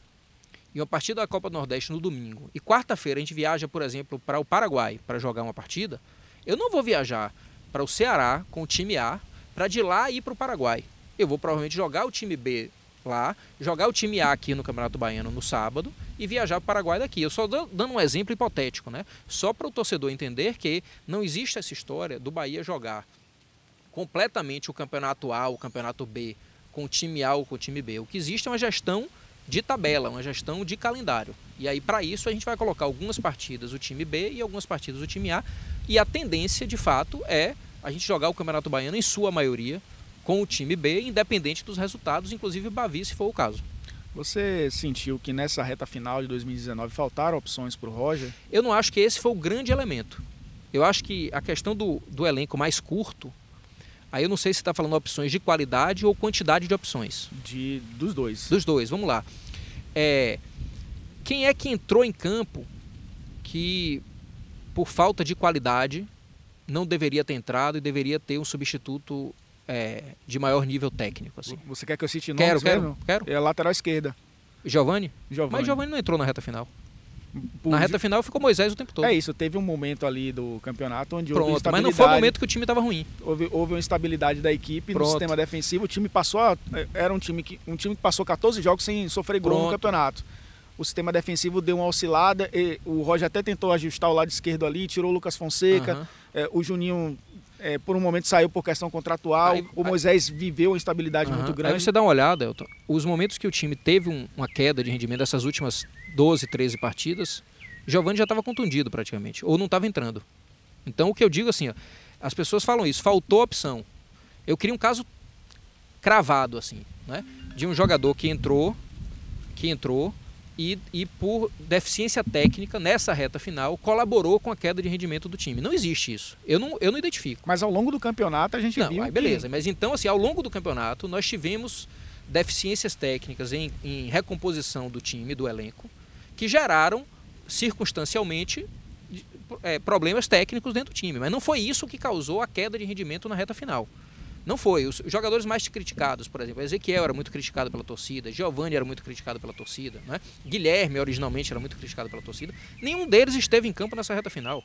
e uma partida da Copa do Nordeste no domingo, e quarta-feira a gente viaja, por exemplo, para o Paraguai para jogar uma partida, eu não vou viajar para o Ceará com o time A para de lá ir para o Paraguai. Eu vou provavelmente jogar o time B lá, jogar o time A aqui no Campeonato Baiano no sábado e viajar para o Paraguai daqui. Eu só dando um exemplo hipotético, né? Só para o torcedor entender que não existe essa história do Bahia jogar completamente o campeonato A, o campeonato B, com o time A ou com o time B. O que existe é uma gestão de tabela, uma gestão de calendário. E aí, para isso, a gente vai colocar algumas partidas o time B e algumas partidas o time A. E a tendência, de fato, é a gente jogar o Campeonato Baiano, em sua maioria, com o time B, independente dos resultados, inclusive o Bavi, se for o caso. Você sentiu que nessa reta final de 2019 faltaram opções para o Roger? Eu não acho que esse foi o grande elemento. Eu acho que a questão do, do elenco mais curto, aí eu não sei se está falando opções de qualidade ou quantidade de opções. De, dos dois. Dos dois, vamos lá. É, quem é que entrou em campo que, por falta de qualidade, não deveria ter entrado e deveria ter um substituto é, de maior nível técnico. Assim. Você quer que eu cite nomes quero, quero, mesmo? Quero. É a lateral esquerda. Giovanni? Giovani. Mas Giovanni não entrou na reta final. Por Na reta final ficou Moisés o tempo todo. É isso, teve um momento ali do campeonato onde houve Pronto, mas não foi o momento que o time estava ruim. Houve, houve uma instabilidade da equipe no Pronto. sistema defensivo. O time passou. a- era um time, que, um time que passou 14 jogos sem sofrer gol no Pronto. campeonato. O sistema defensivo deu uma oscilada. E o Roger até tentou ajustar o lado esquerdo ali, tirou o Lucas Fonseca. Aham. É, o Juninho, é, por um momento, saiu por questão contratual. Aí- o Moisés viveu uma instabilidade Aham. muito Aí grande. você dá uma olhada, Elton. Os momentos que o time teve um- uma queda de rendimento dessas últimas 12, 13 partidas, Giovanni já estava contundido praticamente, ou não estava entrando. Então o que eu digo assim, ó, as pessoas falam isso, faltou opção. Eu queria um caso cravado assim, né? De um jogador que entrou, que entrou e, e por deficiência técnica nessa reta final colaborou com a queda de rendimento do time. Não existe isso. Eu não, eu não identifico. Mas ao longo do campeonato a gente Não, viu. aí que- beleza. Mas então, assim, ao longo do campeonato, nós tivemos deficiências técnicas em, em recomposição do time, do elenco, que geraram, circunstancialmente, é, problemas técnicos dentro do time. Mas não foi isso que causou a queda de rendimento na reta final. Não foi. Os jogadores mais criticados, por exemplo, Ezequiel era muito criticado pela torcida, Giovanni era muito criticado pela torcida, né? Guilherme originalmente era muito criticado pela torcida. Nenhum deles esteve em campo nessa reta final.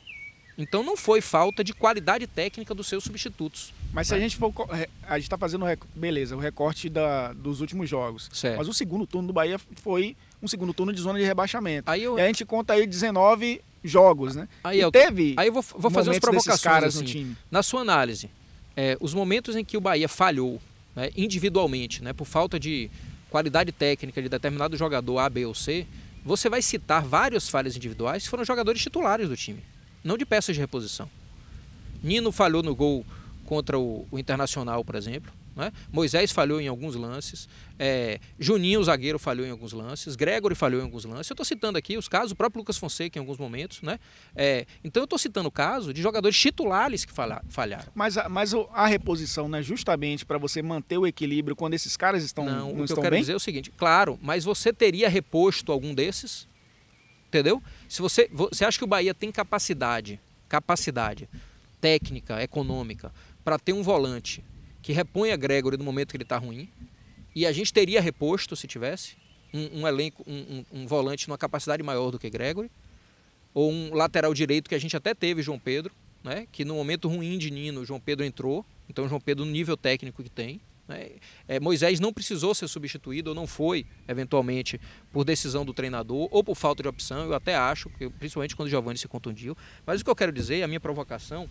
Então não foi falta de qualidade técnica dos seus substitutos. Mas se a gente for. re- A gente tá fazendo. Beleza, o recorte da, dos últimos jogos. Certo. Mas o segundo turno do Bahia foi um segundo turno de zona de rebaixamento. Aí eu, E a gente conta aí 19 jogos, né? aí e eu, teve aí eu vou, vou fazer umas provocações caras assim. no time. Na sua análise, é, os momentos em que o Bahia falhou né, individualmente, né, por falta de qualidade técnica de determinado jogador A, B ou C, você vai citar várias falhas individuais que foram jogadores titulares do time, não de peças de reposição. Nino falhou no gol contra o, o Internacional, por exemplo. Né? Moisés falhou em alguns lances. é, Juninho, o zagueiro, falhou em alguns lances. Gregory falhou em alguns lances. Eu estou citando aqui os casos, o próprio Lucas Fonseca em alguns momentos. Né? É, então eu estou citando o caso de jogadores titulares que falha- falharam. Mas, a, mas a reposição não é justamente para você manter o equilíbrio quando esses caras estão, não, não, o que eu estão quero bem? dizer é o seguinte, claro, mas você teria reposto algum desses? Entendeu? Se você, você acha que o Bahia tem capacidade, capacidade técnica, econômica, para ter um volante que reponha Gregory no momento que ele está ruim, e a gente teria reposto se tivesse um, um elenco, um, um- um volante numa capacidade maior do que Gregory, ou um lateral direito que a gente até teve, João Pedro, né? que no momento ruim de Nino, João Pedro entrou, então João Pedro no nível técnico que tem. né? É, Moisés não precisou ser substituído, ou não foi, eventualmente, por decisão do treinador, ou por falta de opção, eu até acho, principalmente quando o Giovanni se contundiu. Mas o que eu quero dizer, a minha provocação,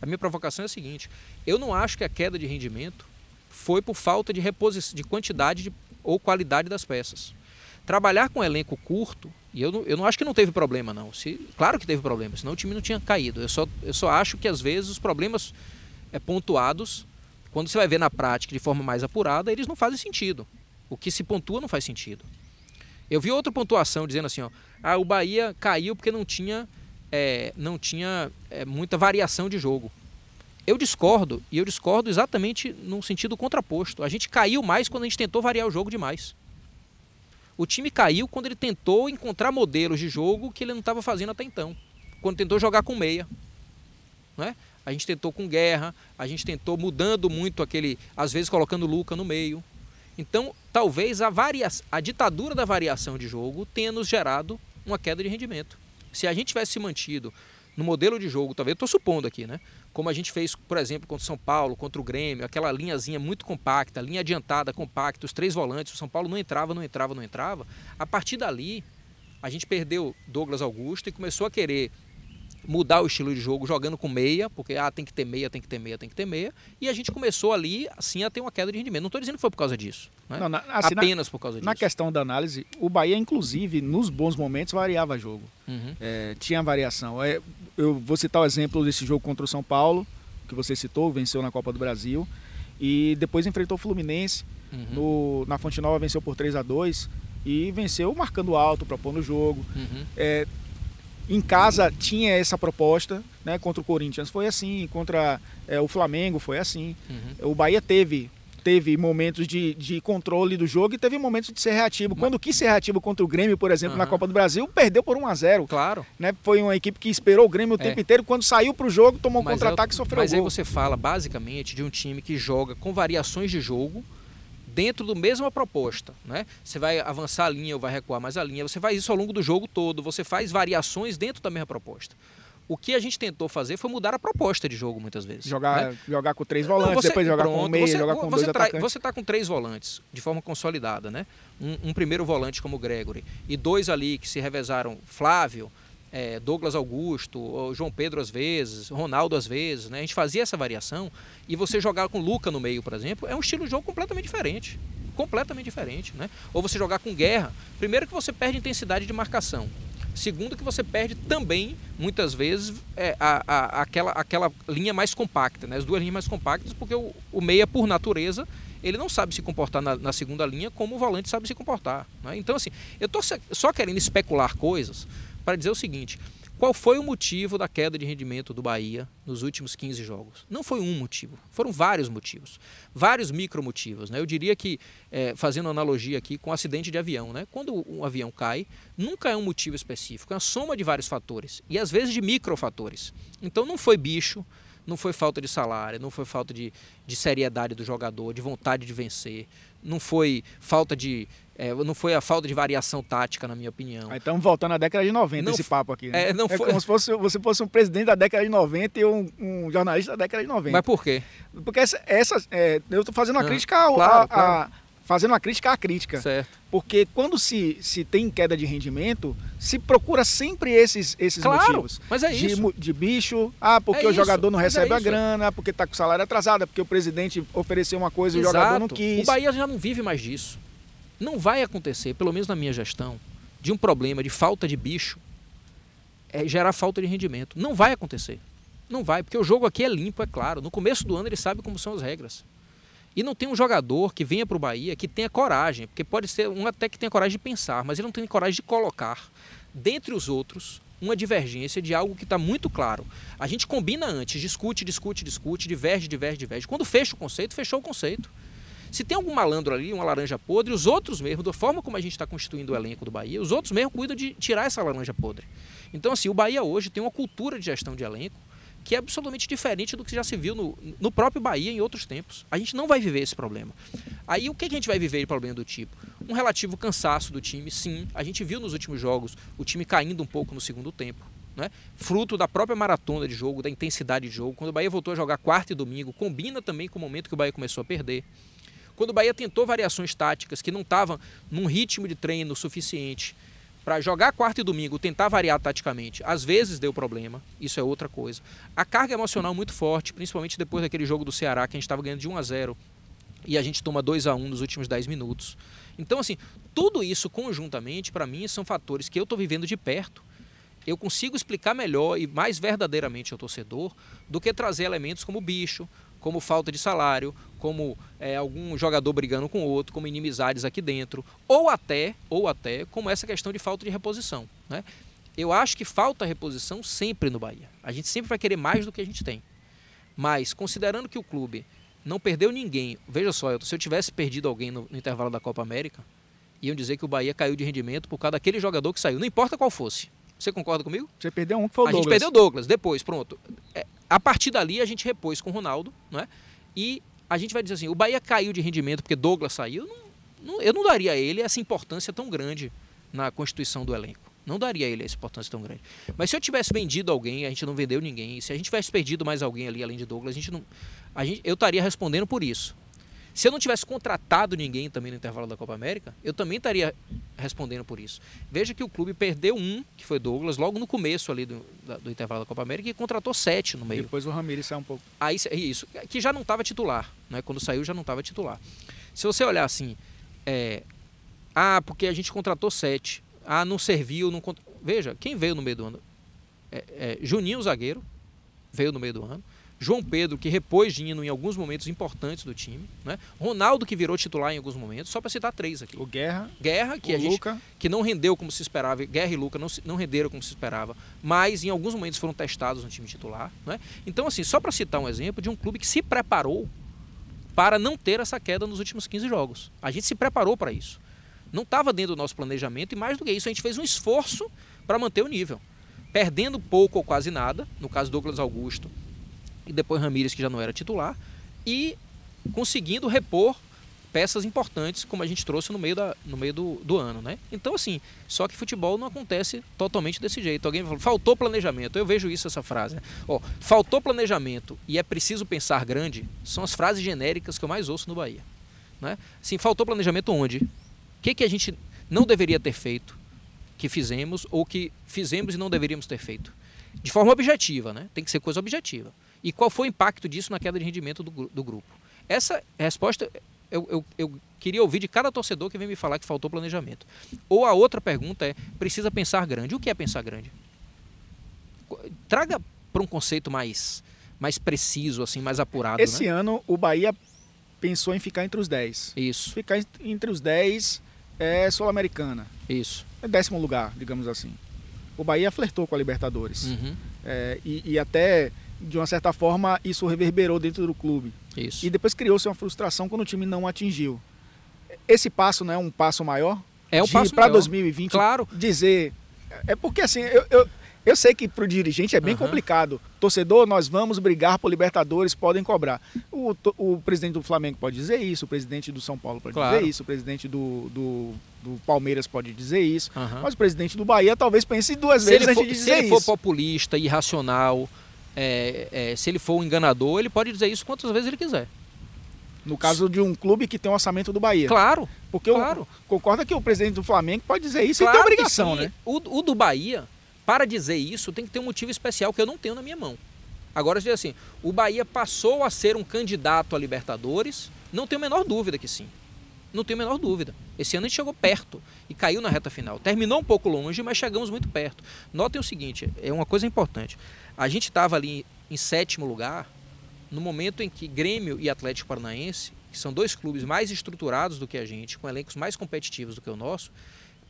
a minha provocação é a seguinte, eu não acho que a queda de rendimento foi por falta de, reposição, de quantidade de- ou qualidade das peças. Trabalhar com um elenco curto, e eu não, eu não acho que não teve problema, não. Se, claro que teve problema, senão o time não tinha caído. Eu só, eu só acho que às vezes os problemas é, pontuados, quando você vai ver na prática de forma mais apurada, eles não fazem sentido. O que se pontua não faz sentido. Eu vi outra pontuação dizendo assim, ó, ah, o Bahia caiu porque não tinha, é, não tinha é, muita variação de jogo. Eu discordo, e eu discordo exatamente no sentido contraposto. A gente caiu mais quando a gente tentou variar o jogo demais. O time caiu quando ele tentou encontrar modelos de jogo que ele não estava fazendo até então. Quando tentou jogar com meia. Não é? A gente tentou com guerra, a gente tentou mudando muito aquele, às vezes colocando o Luca no meio. Então, talvez a, varia... a ditadura da variação de jogo tenha nos gerado uma queda de rendimento. Se a gente tivesse se mantido no modelo de jogo, talvez, eu estou supondo aqui, né? Como a gente fez, por exemplo, contra o São Paulo, contra o Grêmio, aquela linhazinha muito compacta, linha adiantada, compacta, os três volantes, o São Paulo não entrava, não entrava, não entrava. A partir dali, a gente perdeu Douglas Augusto e começou a querer mudar o estilo de jogo jogando com meia, porque ah, tem que ter meia, tem que ter meia, tem que ter meia. E a gente começou ali, assim, a ter uma queda de rendimento. Não estou dizendo que foi por causa disso. Né? Não, na, assim, Apenas na, por causa disso. Na questão da análise, o Bahia, inclusive, nos bons momentos, variava jogo. Uhum. É, tinha variação. É, eu vou citar o exemplo desse jogo contra o São Paulo, que você citou, venceu na Copa do Brasil. E depois enfrentou o Fluminense. Uhum. No, na Fonte Nova venceu por 3 a 2 e venceu marcando alto para pôr no jogo. Uhum. É, em casa tinha essa proposta, né? Contra o Corinthians foi assim, contra é, o Flamengo foi assim. Uhum. O Bahia teve teve momentos de, de controle do jogo e teve momentos de ser reativo. Mas... Quando quis ser reativo contra o Grêmio, por exemplo, uhum. na Copa do Brasil, perdeu por 1 a 0 Claro. Né? Foi uma equipe que esperou o Grêmio o é. tempo inteiro. Quando saiu para o jogo, tomou um contra-ataque e sofreu Mas aí você fala basicamente de um time que joga com variações de jogo dentro do mesma proposta, né? Você vai avançar a linha ou vai recuar mais a linha, você faz isso ao longo do jogo todo, você faz variações dentro da mesma proposta. O que a gente tentou fazer foi mudar a proposta de jogo muitas vezes. Jogar, né? jogar com três volantes, você, depois jogar pronto, com meia, você, jogar com você dois atacantes. Você está com três volantes de forma consolidada, né? Um, um, primeiro volante como o Gregory e dois ali que se revezaram, Flávio, é, Douglas Augusto, João Pedro às vezes, Ronaldo às vezes, né? A gente fazia essa variação e você jogar com Luca no meio, por exemplo, é um estilo de jogo completamente diferente. Completamente diferente, né? Ou você jogar com guerra, primeiro que você perde intensidade de marcação. Segundo que você perde também, muitas vezes, é, a, a, aquela, aquela linha mais compacta, né? as duas linhas mais compactas, porque o, o meia, por natureza, ele não sabe se comportar na, na, segunda linha como o volante sabe se comportar. Né? Então, assim, eu estou só querendo especular coisas para dizer o seguinte: qual foi o motivo da queda de rendimento do Bahia nos últimos 15 jogos? Não foi um motivo, foram vários motivos, vários micromotivos. Né? Eu diria que, é, fazendo analogia aqui com acidente de avião, né? quando um avião cai, nunca é um motivo específico, é uma soma de vários fatores e às vezes de microfatores. Então não foi bicho, não foi falta de salário, não foi falta de, de seriedade do jogador, de vontade de vencer, não foi falta de é, não foi a falta de variação tática, na minha opinião. Aí estamos voltando à década de 90, não, esse papo aqui. Né? É, não é foi... como se fosse, você fosse um presidente da década de 90 e um, um jornalista da década de 90. Mas por quê? Porque essa, essa é, eu estou fazendo uma ah, crítica ao, claro, a, claro. a, fazendo uma crítica à crítica. Certo. Porque quando se, se tem queda de rendimento, se procura sempre esses, esses claro, motivos. Mas é isso. De, de bicho, ah, porque é o jogador não é recebe é a grana, porque está com o salário atrasado, porque o presidente ofereceu uma coisa e o jogador não quis. O Bahia já não vive mais disso. Não vai acontecer, pelo menos na minha gestão, de um problema de falta de bicho é gerar falta de rendimento. Não vai acontecer. Não vai, porque o jogo aqui é limpo, é claro. No começo do ano ele sabe como são as regras. E não tem um jogador que venha para o Bahia que tenha coragem, porque pode ser um até que tenha coragem de pensar, mas ele não tem coragem de colocar, dentre os outros, uma divergência de algo que está muito claro. A gente combina antes, discute, discute, discute, diverge, diverge, diverge. Quando fecha o conceito, fechou o conceito. Se tem algum malandro ali, uma laranja podre, os outros mesmo, da forma como a gente está constituindo o elenco do Bahia, os outros mesmo cuidam de tirar essa laranja podre. Então, assim, o Bahia hoje tem uma cultura de gestão de elenco que é absolutamente diferente do que já se viu no, no próprio Bahia em outros tempos. A gente não vai viver esse problema. Aí o que a gente vai viver de problema do tipo? Um relativo cansaço do time, sim. A gente viu nos últimos jogos o time caindo um pouco no segundo tempo. Né? fruto da própria maratona de jogo, da intensidade de jogo. Quando o Bahia voltou a jogar quarta e domingo, combina também com o momento que o Bahia começou a perder. Quando o Bahia tentou variações táticas que não estavam num ritmo de treino suficiente para jogar quarta e domingo, tentar variar taticamente, às vezes deu problema, isso é outra coisa. A carga emocional muito forte, principalmente depois daquele jogo do Ceará, que a gente estava ganhando de 1 a 0 e a gente toma 2 a 1 nos últimos 10 minutos. Então, assim, tudo isso conjuntamente, para mim, são fatores que eu estou vivendo de perto. Eu consigo explicar melhor e mais verdadeiramente ao torcedor do que trazer elementos como bicho, como falta de salário, como é, algum jogador brigando com outro, como inimizades aqui dentro, ou até, ou até como essa questão de falta de reposição. Né? Eu acho que falta reposição sempre no Bahia. A gente sempre vai querer mais do que a gente tem. Mas, considerando que o clube não perdeu ninguém, veja só, se eu tivesse perdido alguém no, no intervalo da Copa América, iam dizer que o Bahia caiu de rendimento por causa daquele jogador que saiu, não importa qual fosse. Você concorda comigo? Você perdeu um que foi o a Douglas. A gente perdeu o Douglas, depois, pronto. É, a partir dali a gente repôs com o Ronaldo, não é? E a gente vai dizer assim, o Bahia caiu de rendimento porque Douglas saiu. Não, não, eu não daria a ele essa importância tão grande na constituição do elenco. Não daria a ele essa importância tão grande. Mas se eu tivesse vendido alguém, a gente não vendeu ninguém. Se a gente tivesse perdido mais alguém ali além de Douglas, a gente não, a gente, eu estaria respondendo por isso. Se eu não tivesse contratado ninguém também no intervalo da Copa América, eu também estaria respondendo por isso. Veja que o clube perdeu um, que foi Douglas, logo no começo ali do, do intervalo da Copa América, e contratou sete no meio. Depois o Ramires saiu um pouco. Aí, isso, que já não estava titular. Né? Quando saiu, já não estava titular. Se você olhar assim, é, ah, porque a gente contratou sete. Ah, não serviu. Não... Veja, quem veio no meio do ano? É, é, Juninho, zagueiro, veio no meio do ano. João Pedro, que repôs Dino em alguns momentos importantes do time. Né? Ronaldo, que virou titular em alguns momentos, só para citar três aqui. O Guerra. Guerra, que o a gente, Luca. que não rendeu como se esperava. Guerra e Luca não, não renderam como se esperava, mas em alguns momentos foram testados no time titular. Né? Então, assim, só para citar um exemplo de um clube que se preparou para não ter essa queda nos últimos 15 jogos. A gente se preparou para isso. Não estava dentro do nosso planejamento e mais do que isso, a gente fez um esforço para manter o nível. Perdendo pouco ou quase nada, no caso Douglas Augusto e depois Ramírez, que já não era titular, e conseguindo repor peças importantes, como a gente trouxe no meio, da, no meio do, do ano, né? Então, assim, só que futebol não acontece totalmente desse jeito. Alguém falou, faltou planejamento. Eu vejo isso, essa frase. Né? Ó, faltou planejamento e é preciso pensar grande, são as frases genéricas que eu mais ouço no Bahia. Né? Assim, faltou planejamento onde? O que, que a gente não deveria ter feito, que fizemos, ou que fizemos e não deveríamos ter feito? De forma objetiva, né? Tem que ser coisa objetiva. E qual foi o impacto disso na queda de rendimento do, do grupo? Essa resposta eu, eu, eu, queria ouvir de cada torcedor que vem me falar que faltou planejamento. Ou a outra pergunta é: precisa pensar grande. O que é pensar grande? Traga para um conceito mais, mais preciso, assim, mais apurado. Esse né? ano o Bahia pensou em ficar entre os 10. Isso. Ficar entre os 10 é Sul-Americana. Isso. É décimo lugar, digamos assim. O Bahia flertou com a Libertadores. Uhum. É, e, e até de uma certa forma, isso reverberou dentro do clube. Isso. E depois criou-se uma frustração quando o time não atingiu. Esse passo não é um passo maior? É um de passo para 2020 Claro. dizer. É porque assim, eu, eu, eu sei que para o dirigente é bem Uhum. complicado. Torcedor, nós vamos brigar por Libertadores, podem cobrar. O, o presidente do Flamengo pode dizer isso, o presidente do São Paulo pode Claro. dizer isso, o presidente do, do, do Palmeiras pode dizer isso. Aham. Mas o presidente do Bahia talvez pense duas se vezes antes de se dizer ele for isso. populista, irracional, é, é, se ele for um enganador, ele pode dizer isso quantas vezes ele quiser. No caso de um clube que tem o orçamento do Bahia. Claro, Porque claro. eu concordo que o presidente do Flamengo pode dizer isso e claro tem que obrigação, né? O, o do Bahia, para dizer isso, tem que ter um motivo especial que eu não tenho na minha mão. Agora, assim, o Bahia passou a ser um candidato a Libertadores, não tenho a menor dúvida que sim. Não tenho a menor dúvida. Esse ano a gente chegou perto e caiu na reta final. Terminou um pouco longe, mas chegamos muito perto. Notem o seguinte, é uma coisa importante. A gente estava ali em sétimo lugar no momento em que Grêmio e Atlético Paranaense, que são dois clubes mais estruturados do que a gente, com elencos mais competitivos do que o nosso,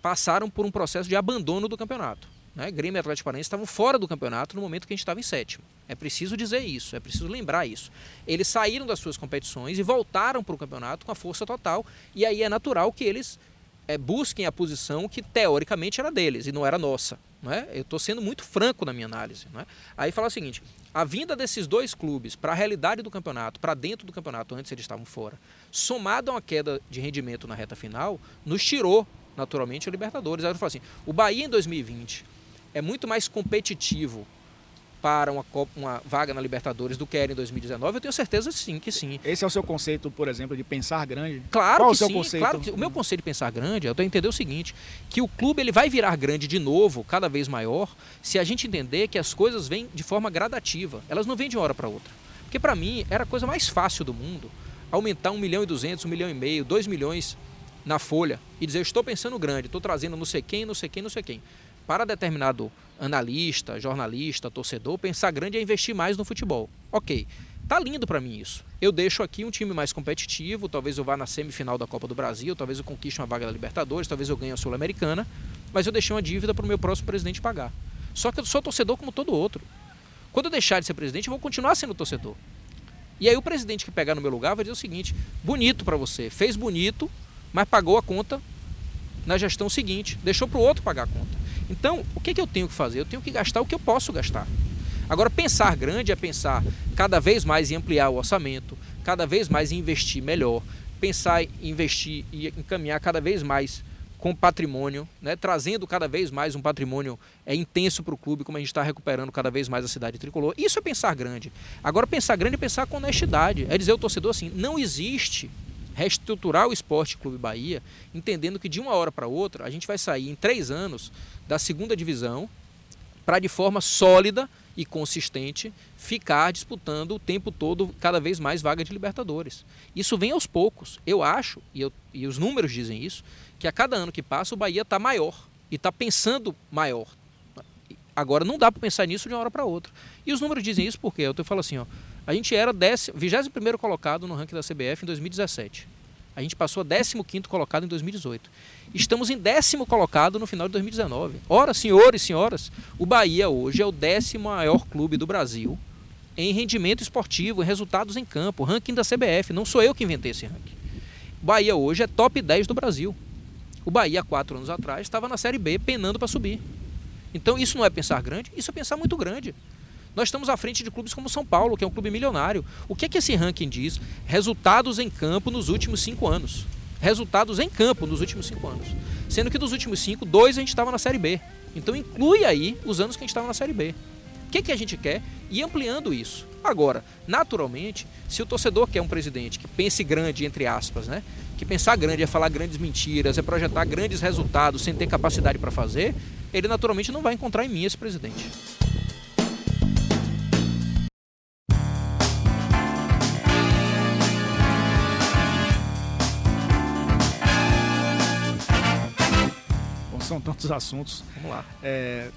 passaram por um processo de abandono do campeonato. Né? Grêmio e Atlético Paranaense estavam fora do campeonato no momento que a gente estava em sétimo. É preciso dizer isso, é preciso lembrar isso. Eles saíram das suas competições e voltaram para o campeonato com a força total, e aí é natural que eles é, busquem a posição que teoricamente era deles e não era nossa. É? Eu estou sendo muito franco na minha análise. É? Aí fala o seguinte: a vinda desses dois clubes para a realidade do campeonato, para dentro do campeonato, antes eles estavam fora, somado a uma queda de rendimento na reta final, nos tirou naturalmente a Libertadores. Aí eu falo assim: o Bahia em 2020 é muito mais competitivo para uma, Copa- uma vaga na Libertadores do que era em 2019? Eu tenho certeza sim que sim. Esse é o seu conceito, por exemplo, de pensar grande? Claro Qual que o seu sim, conceito? claro que, o meu conceito de pensar grande é eu entender o seguinte, que o clube ele vai virar grande de novo, cada vez maior, se a gente entender que as coisas vêm de forma gradativa, elas não vêm de uma hora para outra. Porque para mim era a coisa mais fácil do mundo aumentar 1 milhão e 200, 1 milhão e meio, 2 milhões na folha e dizer estou pensando grande, estou trazendo não sei quem, não sei quem, não sei quem. Para determinado analista, jornalista, torcedor, pensar grande é investir mais no futebol. Ok, tá lindo para mim isso. Eu deixo aqui um time mais competitivo, talvez eu vá na semifinal da Copa do Brasil, talvez eu conquiste uma vaga da Libertadores, talvez eu ganhe a Sul-Americana, mas eu deixei uma dívida para o meu próximo presidente pagar. Só que eu sou torcedor como todo outro. Quando eu deixar de ser presidente, eu vou continuar sendo torcedor. E aí o presidente que pegar no meu lugar vai dizer o seguinte: bonito para você, fez bonito, mas pagou a conta na gestão seguinte, deixou para o outro pagar a conta. Então, o que, que eu tenho que fazer? Eu tenho que gastar o que eu posso gastar. Agora, pensar grande é pensar cada vez mais em ampliar o orçamento, cada vez mais em investir melhor, pensar em investir e encaminhar cada vez mais com patrimônio, né, trazendo cada vez mais um patrimônio é, intenso para o clube, como a gente está recuperando cada vez mais a cidade tricolor. Isso é pensar grande. Agora, pensar grande é pensar com honestidade. É dizer ao torcedor assim: não existe reestruturar o Esporte Clube Bahia, entendendo que de uma hora para outra a gente vai sair em três anos da segunda divisão para de forma sólida e consistente ficar disputando o tempo todo cada vez mais vaga de Libertadores. Isso vem aos poucos. Eu acho, e, eu, e os números dizem isso, que a cada ano que passa o Bahia está maior e está pensando maior. Agora não dá para pensar nisso de uma hora para outra. E os números dizem isso porque eu falo assim, ó, a gente era 21 colocado no ranking da CBF em 2017. A gente passou a 15 colocado em 2018. Estamos em décimo colocado no final de 2019. Ora, senhores e senhoras, o Bahia hoje é o décimo maior clube do Brasil em rendimento esportivo, em resultados em campo, ranking da CBF. Não sou eu que inventei esse ranking. O Bahia hoje é top 10 do Brasil. O Bahia, quatro anos atrás, estava na Série B penando para subir. Então isso não é pensar grande, isso é pensar muito grande. Nós estamos à frente de clubes como São Paulo, que é um clube milionário. O que é que esse ranking diz? Resultados em campo nos últimos cinco anos. Resultados em campo nos últimos cinco anos. Sendo que dos últimos cinco, dois a gente estava na Série B. Então inclui aí os anos que a gente estava na Série B. O que, é que a gente quer? Ir ampliando isso. Agora, naturalmente, se o torcedor quer um presidente que pense grande, entre aspas, né? Que pensar grande é falar grandes mentiras, é projetar grandes resultados sem ter capacidade para fazer, ele naturalmente não vai encontrar em mim esse presidente. São tantos assuntos. Vamos lá. É,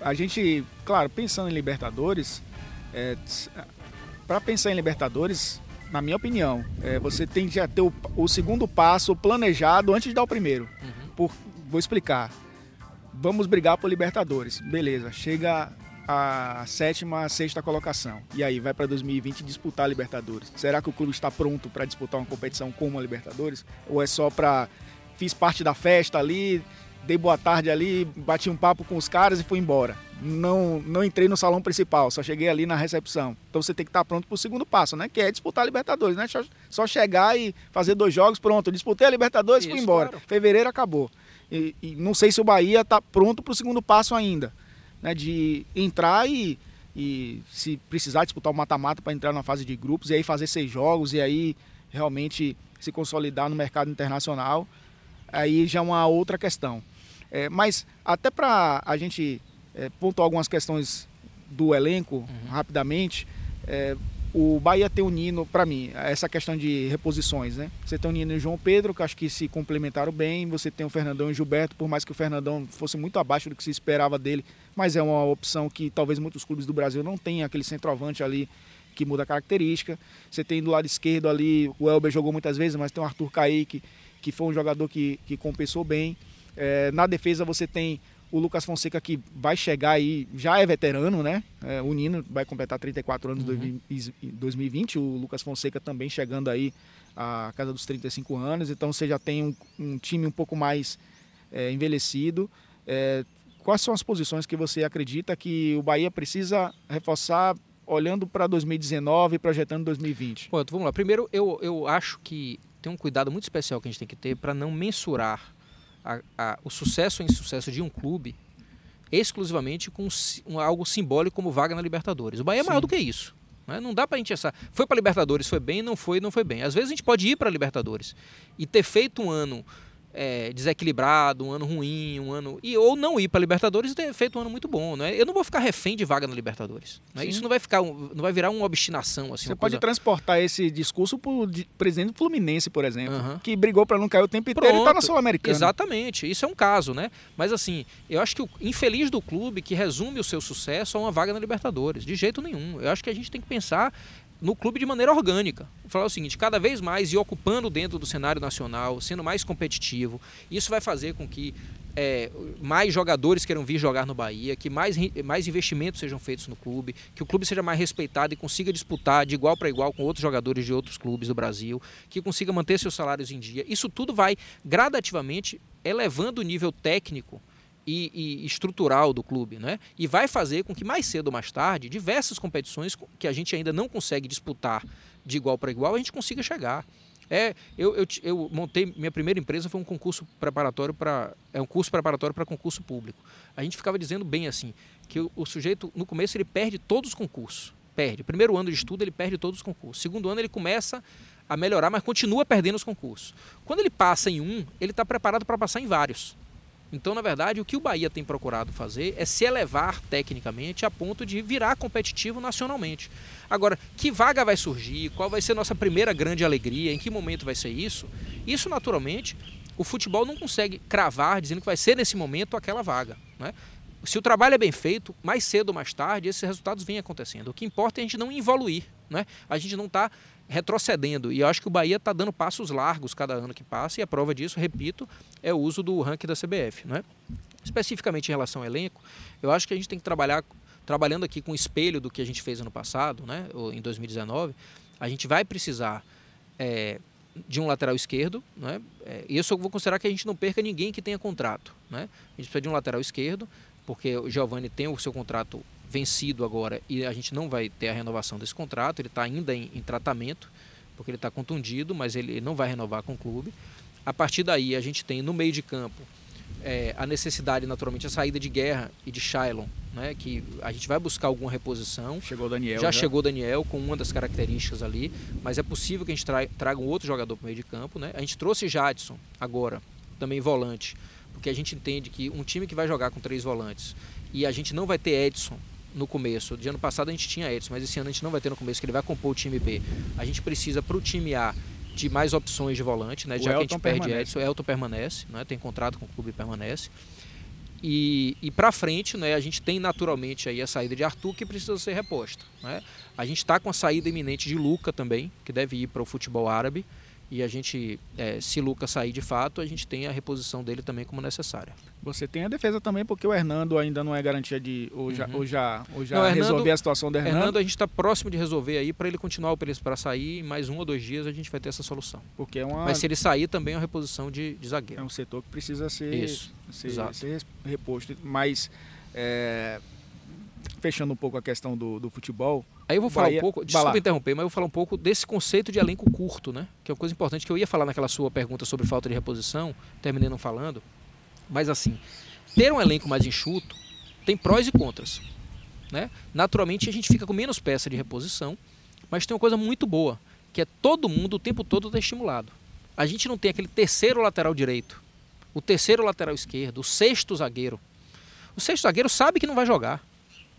a gente, claro, pensando em Libertadores, é, para pensar em Libertadores, na minha opinião, é, você tem que já ter o, o, segundo passo planejado antes de dar o primeiro. Uhum. Por, vou explicar vamos brigar por Libertadores. Beleza, chega a sétima, a sexta colocação. E aí, vai para 2020 disputar a Libertadores. Será que o clube está pronto para disputar uma competição como a Libertadores? Ou é só para. Fiz parte da festa ali, dei boa tarde ali, bati um papo com os caras e fui embora. Não, não entrei no salão principal, só cheguei ali na recepção. Então você tem que estar pronto para o segundo passo, né? Que é disputar a Libertadores, né? Só, só chegar e fazer dois jogos, pronto. Disputei a Libertadores e fui embora. Claro. Fevereiro acabou. E, e não sei se o Bahia está pronto para o segundo passo ainda, né, de entrar e, e se precisar disputar o mata-mata para entrar na fase de grupos e aí fazer seis jogos e aí realmente se consolidar no mercado internacional, aí já é uma outra questão. É, mas até para a gente é, pontuar algumas questões do elenco uhum. rapidamente, é, o Bahia tem o Nino, para mim, essa questão de reposições, né? Você tem o Nino e o João Pedro, que acho que se complementaram bem. Você tem o Fernandão e o Gilberto, por mais que o Fernandão fosse muito abaixo do que se esperava dele, mas é uma opção que talvez muitos clubes do Brasil não tenham, aquele centroavante ali que muda a característica. Você tem do lado esquerdo ali, o Elber jogou muitas vezes, mas tem o Arthur Kaique, que foi um jogador que, que compensou bem. É, na defesa você tem o Lucas Fonseca que vai chegar aí, já é veterano, né? É, o Nino vai completar 34 anos em uhum. 2020. O Lucas Fonseca também chegando aí a casa dos 35 anos. Então você já tem um, um time um pouco mais é, envelhecido. É, quais são as posições que você acredita que o Bahia precisa reforçar olhando para 2019 e projetando 2020? Pô, então vamos lá. Primeiro, eu, eu acho que tem um cuidado muito especial que a gente tem que ter para não mensurar a, a, o sucesso ou insucesso de um clube exclusivamente com um, algo simbólico como vaga na Libertadores. O Bahia é Sim. maior do que isso. Né? Não dá para a gente achar. Foi para Libertadores, foi bem, não foi, não foi bem. Às vezes a gente pode ir para Libertadores e ter feito um ano é, desequilibrado, um ano ruim, um ano. E, ou não ir para Libertadores e ter feito um ano muito bom. Né? Eu não vou ficar refém de vaga na Libertadores. Né? Isso não vai ficar não vai virar uma obstinação. Assim, Você pode coisa... transportar esse discurso para o presidente do Fluminense, por exemplo, uhum. que brigou para não cair o tempo inteiro e está na Sul-Americana. Exatamente, isso é um caso, né? Mas assim, eu acho que o infeliz do clube que resume o seu sucesso a uma vaga na Libertadores. De jeito nenhum. Eu acho que a gente tem que pensar no clube de maneira orgânica. Falar o seguinte, cada vez mais ir ocupando dentro do cenário nacional, sendo mais competitivo. Isso vai fazer com que é, mais jogadores queiram vir jogar no Bahia, que mais, mais investimentos sejam feitos no clube, que o clube seja mais respeitado e consiga disputar de igual para igual com outros jogadores de outros clubes do Brasil, que consiga manter seus salários em dia. Isso tudo vai gradativamente elevando o nível técnico e, e, estrutural do clube, né? E vai fazer com que mais cedo ou mais tarde, diversas competições que a gente ainda não consegue disputar de igual para igual, a gente consiga chegar. É, eu, eu, eu, montei minha primeira empresa foi um concurso preparatório para é um curso preparatório para concurso público. A gente ficava dizendo bem assim que o, o, sujeito no começo ele perde todos os concursos, perde. Primeiro ano de estudo ele perde todos os concursos. Segundo ano ele começa a melhorar, mas continua perdendo os concursos. Quando ele passa em um, ele está preparado para passar em vários. Então, na verdade, o que o Bahia tem procurado fazer é se elevar tecnicamente a ponto de virar competitivo nacionalmente. Agora, que vaga vai surgir? Qual vai ser nossa primeira grande alegria? Em que momento vai ser isso? Isso, naturalmente, o futebol não consegue cravar dizendo que vai ser nesse momento aquela vaga. Né? Se o trabalho é bem feito, mais cedo ou mais tarde, esses resultados vêm acontecendo. O que importa é a gente não evoluir. Né? A gente não está retrocedendo. E eu acho que o Bahia está dando passos largos cada ano que passa, e a prova disso, repito, é o uso do ranking da CBF. Né? Especificamente em relação ao elenco, eu acho que a gente tem que trabalhar, trabalhando aqui com o espelho do que a gente fez ano passado, né? ou em 2019, a gente vai precisar é, de um lateral esquerdo, né? É, e eu vou considerar que a gente não perca ninguém que tenha contrato. Né? A gente precisa de um lateral esquerdo, porque o Giovani tem o seu contrato vencido agora e a gente não vai ter a renovação desse contrato. Ele está ainda em, em, tratamento, porque ele está contundido, mas ele, ele, não vai renovar com o clube. A partir daí, a gente tem no meio de campo é, a necessidade, naturalmente, a saída de Guerra e de Shailon, né, que a gente vai buscar alguma reposição. Chegou o Daniel. Já, já, chegou o Daniel com uma das características ali, mas é possível que a gente traga, traga um outro jogador para o meio de campo. Né? A gente trouxe Jadson agora, também volante, porque a gente entende que um time que vai jogar com três volantes e a gente não vai ter Edson no começo. De ano passado a gente tinha Edson, mas esse ano a gente não vai ter no começo, que ele vai compor o time B. A gente precisa para o time A de mais opções de volante, né? O Já Elton que a gente permanece. perde Edson, o Elton permanece, né? Tem contrato com o clube e permanece. E, e para frente, né, a gente tem naturalmente aí a saída de Arthur que precisa ser reposta. Né? A gente está com a saída iminente de Luca também, que deve ir para o futebol árabe e a gente, é, se Lucas sair de fato, a gente tem a reposição dele também como necessária. Você tem a defesa também, porque o Hernando ainda não é garantia de. Ou já, uhum. ou já, ou já não, Hernando, resolver a situação do Hernando. Hernando a gente está próximo de resolver aí, para ele continuar o preço para sair, em mais um ou dois dias a gente vai ter essa solução. Porque é uma... Mas se ele sair, também é uma reposição de, de zagueiro. É um setor que precisa ser, Isso, ser, ser reposto. Mas. É fechando um pouco a questão do, do futebol. Aí eu vou falar Bahia... um pouco, desculpa interromper, mas eu vou falar um pouco desse conceito de elenco curto, né? Que é uma coisa importante que eu ia falar naquela sua pergunta sobre falta de reposição, terminei não falando. Mas assim, ter um elenco mais enxuto tem prós e contras. Né? Naturalmente a gente fica com menos peça de reposição, mas tem uma coisa muito boa, que é todo mundo o tempo todo está estimulado. A gente não tem aquele terceiro lateral direito, o terceiro lateral esquerdo, o sexto zagueiro. O sexto zagueiro sabe que não vai jogar.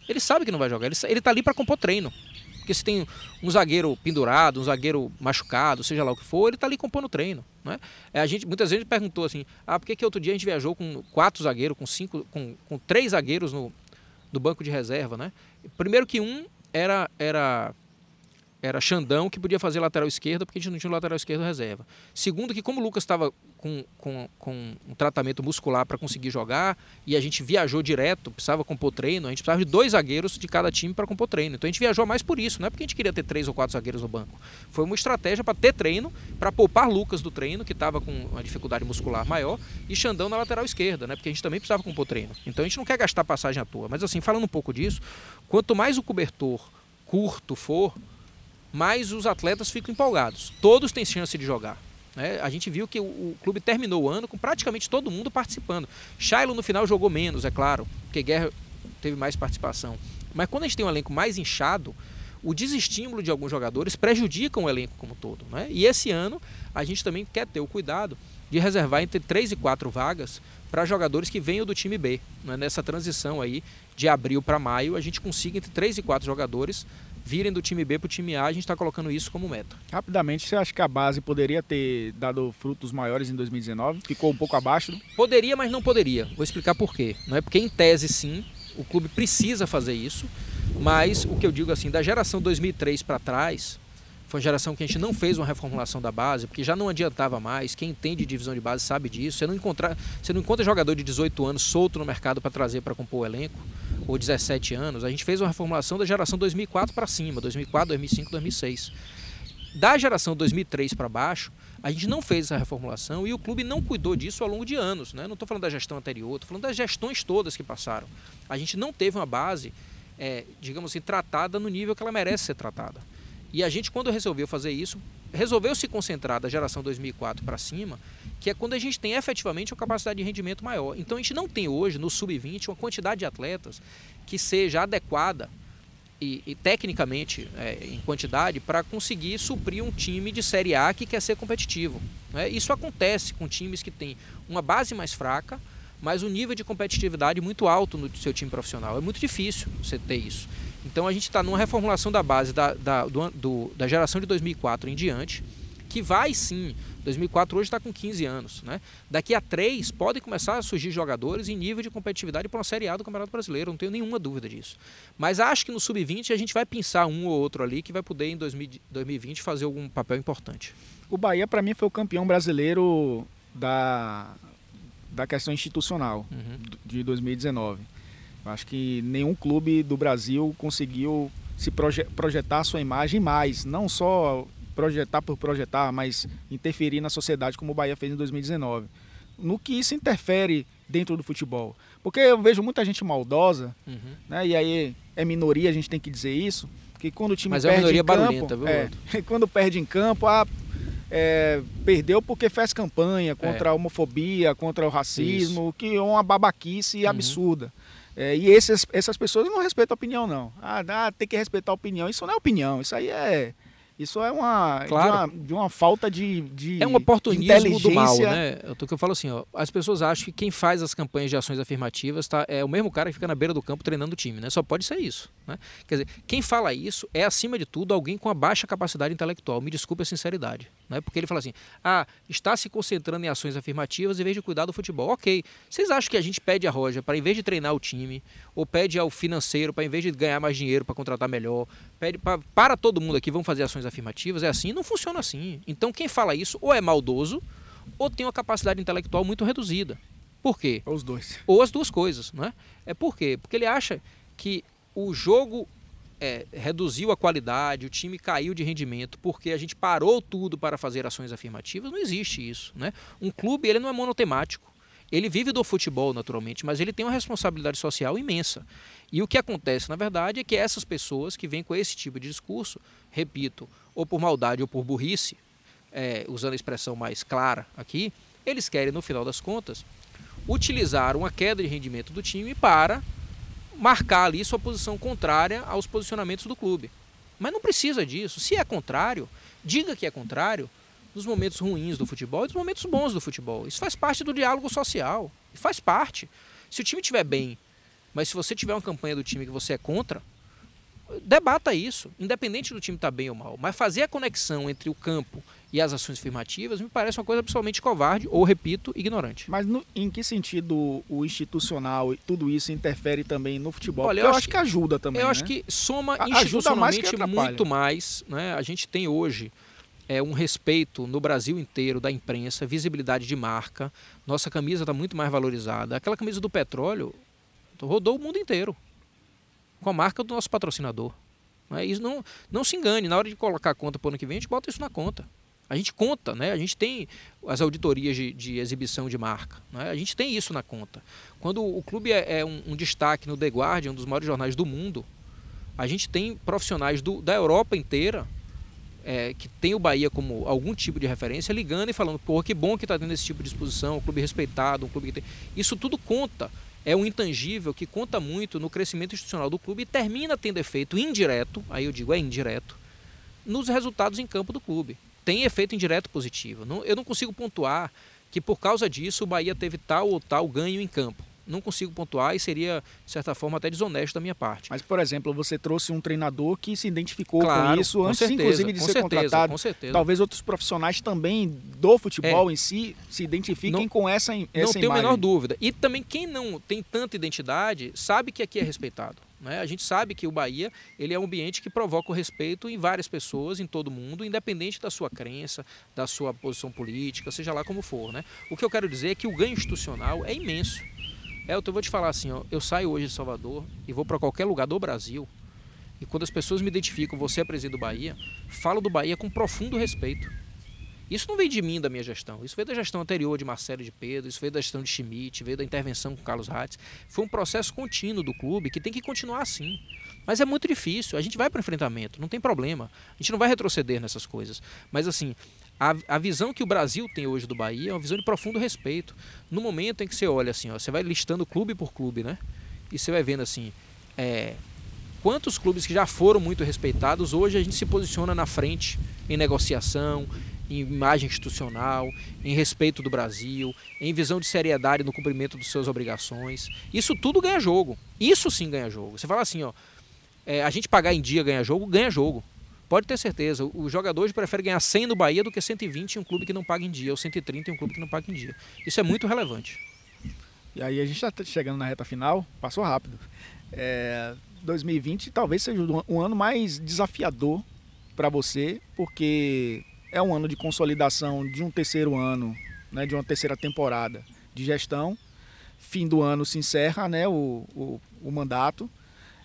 Ele sabe que não vai jogar, ele, ele tá ali para compor treino. Porque se tem um zagueiro pendurado, um zagueiro machucado, seja lá o que for, ele está ali compondo treino. Né? A gente muitas vezes perguntou assim: ah, por que, que outro dia a gente viajou com quatro zagueiros, com cinco, com, com três zagueiros no, no banco de reserva, né? Primeiro que um era, era era Xandão que podia fazer lateral esquerda porque a gente não tinha lateral esquerdo reserva. Segundo que como o Lucas estava com, com, com um tratamento muscular para conseguir jogar e a gente viajou direto, precisava compor treino, a gente precisava de dois zagueiros de cada time para compor treino. Então a gente viajou mais por isso, não é porque a gente queria ter três ou quatro zagueiros no banco. Foi uma estratégia para ter treino, para poupar Lucas do treino, que estava com uma dificuldade muscular maior, e Xandão na lateral esquerda, né? Porque a gente também precisava compor treino. Então a gente não quer gastar passagem à toa. Mas assim, falando um pouco disso, quanto mais o cobertor curto for, mais os atletas ficam empolgados. Todos têm chance de jogar. Né? A gente viu que o, o, clube terminou o ano com praticamente todo mundo participando. Shiloh no final jogou menos, é claro, porque Guerra teve mais participação. Mas quando a gente tem um elenco mais inchado, o desestímulo de alguns jogadores prejudica o elenco como todo. Né? E esse ano a gente também quer ter o cuidado de reservar entre 3 e 4 vagas para jogadores que venham do time B. Né? Nessa transição aí de abril para maio, a gente consiga entre 3 e 4 jogadores virem do time B para o time A, a gente está colocando isso como meta. Rapidamente, você acha que a base poderia ter dado frutos maiores em 2019? Ficou um pouco abaixo? Poderia, mas não poderia. Vou explicar por quê. Não é porque em tese sim, o clube precisa fazer isso, mas o que eu digo assim, da geração 2003 para trás, foi uma geração que a gente não fez uma reformulação da base, porque já não adiantava mais. Quem entende divisão de base sabe disso. Você não, encontra, você não encontra jogador de 18 anos solto no mercado para trazer para compor o elenco, ou 17 anos. A gente fez uma reformulação da geração 2004 para cima, 2004, 2005, 2006. Da geração 2003 para baixo, a gente não fez essa reformulação e o clube não cuidou disso ao longo de anos. Né? Não estou falando da gestão anterior, estou falando das gestões todas que passaram. A gente não teve uma base, é, digamos assim, tratada no nível que ela merece ser tratada. E a gente, quando resolveu fazer isso, resolveu se concentrar da geração 2004 para cima, que é quando a gente tem efetivamente uma capacidade de rendimento maior. Então a gente não tem hoje, no sub-20, uma quantidade de atletas que seja adequada e, e tecnicamente, é, em quantidade, para conseguir suprir um time de Série A que quer ser competitivo. Né? Isso acontece com times que têm uma base mais fraca, mas um nível de competitividade muito alto no seu time profissional. É muito difícil você ter isso. Então a gente está numa reformulação da base da, da, do, do, da geração de 2004 em diante, que vai sim 2004 hoje está com 15 anos. Né? Daqui a três podem começar a surgir jogadores em nível de competitividade para uma Série A do Campeonato Brasileiro, não tenho nenhuma dúvida disso. Mas acho que no Sub-20 a gente vai pensar um ou outro ali que vai poder em 2020 fazer algum papel importante. O Bahia, para mim, foi o campeão brasileiro da, da questão institucional uhum. de 2019. Eu acho que nenhum clube do Brasil conseguiu se proje projetar sua imagem mais, não só projetar por projetar, mas interferir na sociedade como o Bahia fez em 2019. No que isso interfere dentro do futebol. Porque eu vejo muita gente maldosa, uhum. né? E aí é minoria, a gente tem que dizer isso. Que quando o time Mas perde é minoria em campo, viu? É, quando perde em campo, ah, é, perdeu porque fez campanha contra é. a homofobia, contra o racismo, isso. que é uma babaquice uhum. absurda. É, e esses, essas pessoas não respeitam a opinião, não. Ah, ah, tem que respeitar a opinião. Isso não é opinião, isso aí é isso é uma, claro. de, uma de uma falta de, de É um oportunismo do mal, né? O que eu falo assim, ó, as pessoas acham que quem faz as campanhas de ações afirmativas tá, é o mesmo cara que fica na beira do campo treinando o time, né? Só pode ser isso. Né? Quer dizer, quem fala isso é, acima de tudo, alguém com a baixa capacidade intelectual. Me desculpe a sinceridade. Né? Porque ele fala assim, ah, está se concentrando em ações afirmativas em vez de cuidar do futebol. Ok, vocês acham que a gente pede a Roja para, em vez de treinar o time, ou pede ao financeiro para, em vez de ganhar mais dinheiro para contratar melhor, pede pra, para todo mundo aqui, vamos fazer ações afirmativas, é assim, não funciona assim. Então quem fala isso ou é maldoso ou tem uma capacidade intelectual muito reduzida. Por quê? Ou os dois. Ou as duas coisas, né? É por quê? Porque ele acha que o jogo é, reduziu a qualidade, o time caiu de rendimento porque a gente parou tudo para fazer ações afirmativas. Não existe isso, né? Um clube ele não é monotemático. Ele vive do futebol, naturalmente, mas ele tem uma responsabilidade social imensa. E o que acontece, na verdade, é que essas pessoas que vêm com esse tipo de discurso, repito, ou por maldade ou por burrice, é, usando a expressão mais clara aqui, eles querem, no final das contas, utilizar uma queda de rendimento do time para marcar ali sua posição contrária aos posicionamentos do clube. Mas não precisa disso. Se é contrário, diga que é contrário nos momentos ruins do futebol e nos momentos bons do futebol. Isso faz parte do diálogo social. Faz parte. Se o time estiver bem, mas se você tiver uma campanha do time que você é contra, debata isso, independente do time estar tá bem ou mal. Mas fazer a conexão entre o campo e as ações afirmativas me parece uma coisa absolutamente covarde ou, repito, ignorante. Mas no, em que sentido o institucional e tudo isso interfere também no futebol? Olha, eu, eu acho, que, que ajuda também. Eu né? acho que soma institucionalmente mais muito mais. Né? A gente tem hoje é, um respeito no Brasil inteiro da imprensa, visibilidade de marca. Nossa camisa está muito mais valorizada. Aquela camisa do petróleo rodou o mundo inteiro com a marca do nosso patrocinador. Né? Isso não, não se engane, na hora de colocar a conta para o ano que vem, a gente bota isso na conta. A gente conta, né? a gente tem as auditorias de, de exibição de marca, né? a gente tem isso na conta. Quando o clube é, é um, um, destaque no The Guardian, um dos maiores jornais do mundo, a gente tem profissionais do, da Europa inteira é, que tem o Bahia como algum tipo de referência, ligando e falando, pô, que bom que está tendo esse tipo de exposição, um clube respeitado, um clube que tem. Isso tudo conta. É um intangível que conta muito no crescimento institucional do clube e termina tendo efeito indireto, aí eu digo é indireto, nos resultados em campo do clube. Tem efeito indireto positivo. Eu não consigo pontuar que por causa disso o Bahia teve tal ou tal ganho em campo não consigo pontuar e seria, de certa forma, até desonesto da minha parte. Mas, por exemplo, você trouxe um treinador que se identificou claro, com isso antes, certeza, inclusive, de ser certeza, contratado. Com certeza. Talvez outros profissionais também do futebol é. em si se identifiquem não, com essa, essa Não tenho a menor dúvida. E também quem não tem tanta identidade sabe que aqui é respeitado. Né? A gente sabe que o Bahia ele é um ambiente que provoca o respeito em várias pessoas, em todo mundo, independente da sua crença, da sua posição política, seja lá como for. Né? O que eu quero dizer é que o ganho institucional é imenso. Elton, eu vou te falar assim, ó, eu saio hoje de Salvador e vou para qualquer lugar do Brasil e quando as pessoas me identificam, você é presidente do Bahia, falo do Bahia com profundo respeito. Isso não veio de mim, da minha gestão. Isso veio da gestão anterior de Marcelo de Pedro, isso veio da gestão de Schmidt, veio da intervenção com Carlos Ratz. Foi um processo contínuo do clube que tem que continuar assim. Mas é muito difícil. A gente vai para o enfrentamento, não tem problema. A gente não vai retroceder nessas coisas. Mas assim, a, a visão que o Brasil tem hoje do Bahia é uma visão de profundo respeito. No momento em que você olha assim, ó, você vai listando clube por clube, né? E você vai vendo assim, é, quantos clubes que já foram muito respeitados, hoje a gente se posiciona na frente em negociação, em imagem institucional, em respeito do Brasil, em visão de seriedade no cumprimento das suas obrigações. Isso tudo ganha jogo. Isso sim ganha jogo. Você fala assim, ó, é, a gente pagar em dia ganha jogo, ganha jogo. Pode ter certeza, o jogador hoje prefere ganhar 100 no Bahia do que 120 em um clube que não paga em dia, ou 130 em um clube que não paga em dia. Isso é muito relevante. E aí a gente está chegando na reta final, passou rápido. É, 2020 talvez seja um ano mais desafiador para você, porque é um ano de consolidação de um terceiro ano, né, de uma terceira temporada de gestão. Fim do ano se encerra né, o, o, o mandato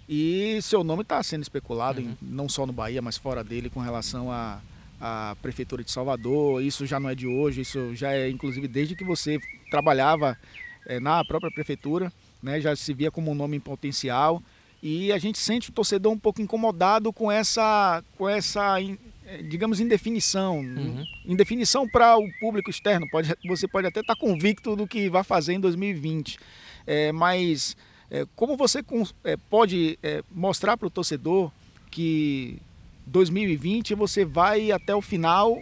e seu nome está sendo especulado, uhum. em, não só no Bahia, mas fora dele, com relação à a, a, Prefeitura de Salvador. Isso já não é de hoje, isso já é inclusive desde que você trabalhava é, na própria Prefeitura, né, já se via como um nome em potencial. E a gente sente o torcedor um pouco incomodado com essa, com essa é, digamos, indefinição. Uhum. Indefinição para o público externo. Pode, você pode até estar tá convicto do que vai fazer em 2020. É, mas é, como você é, pode é, mostrar para o torcedor que 2020 você vai até o final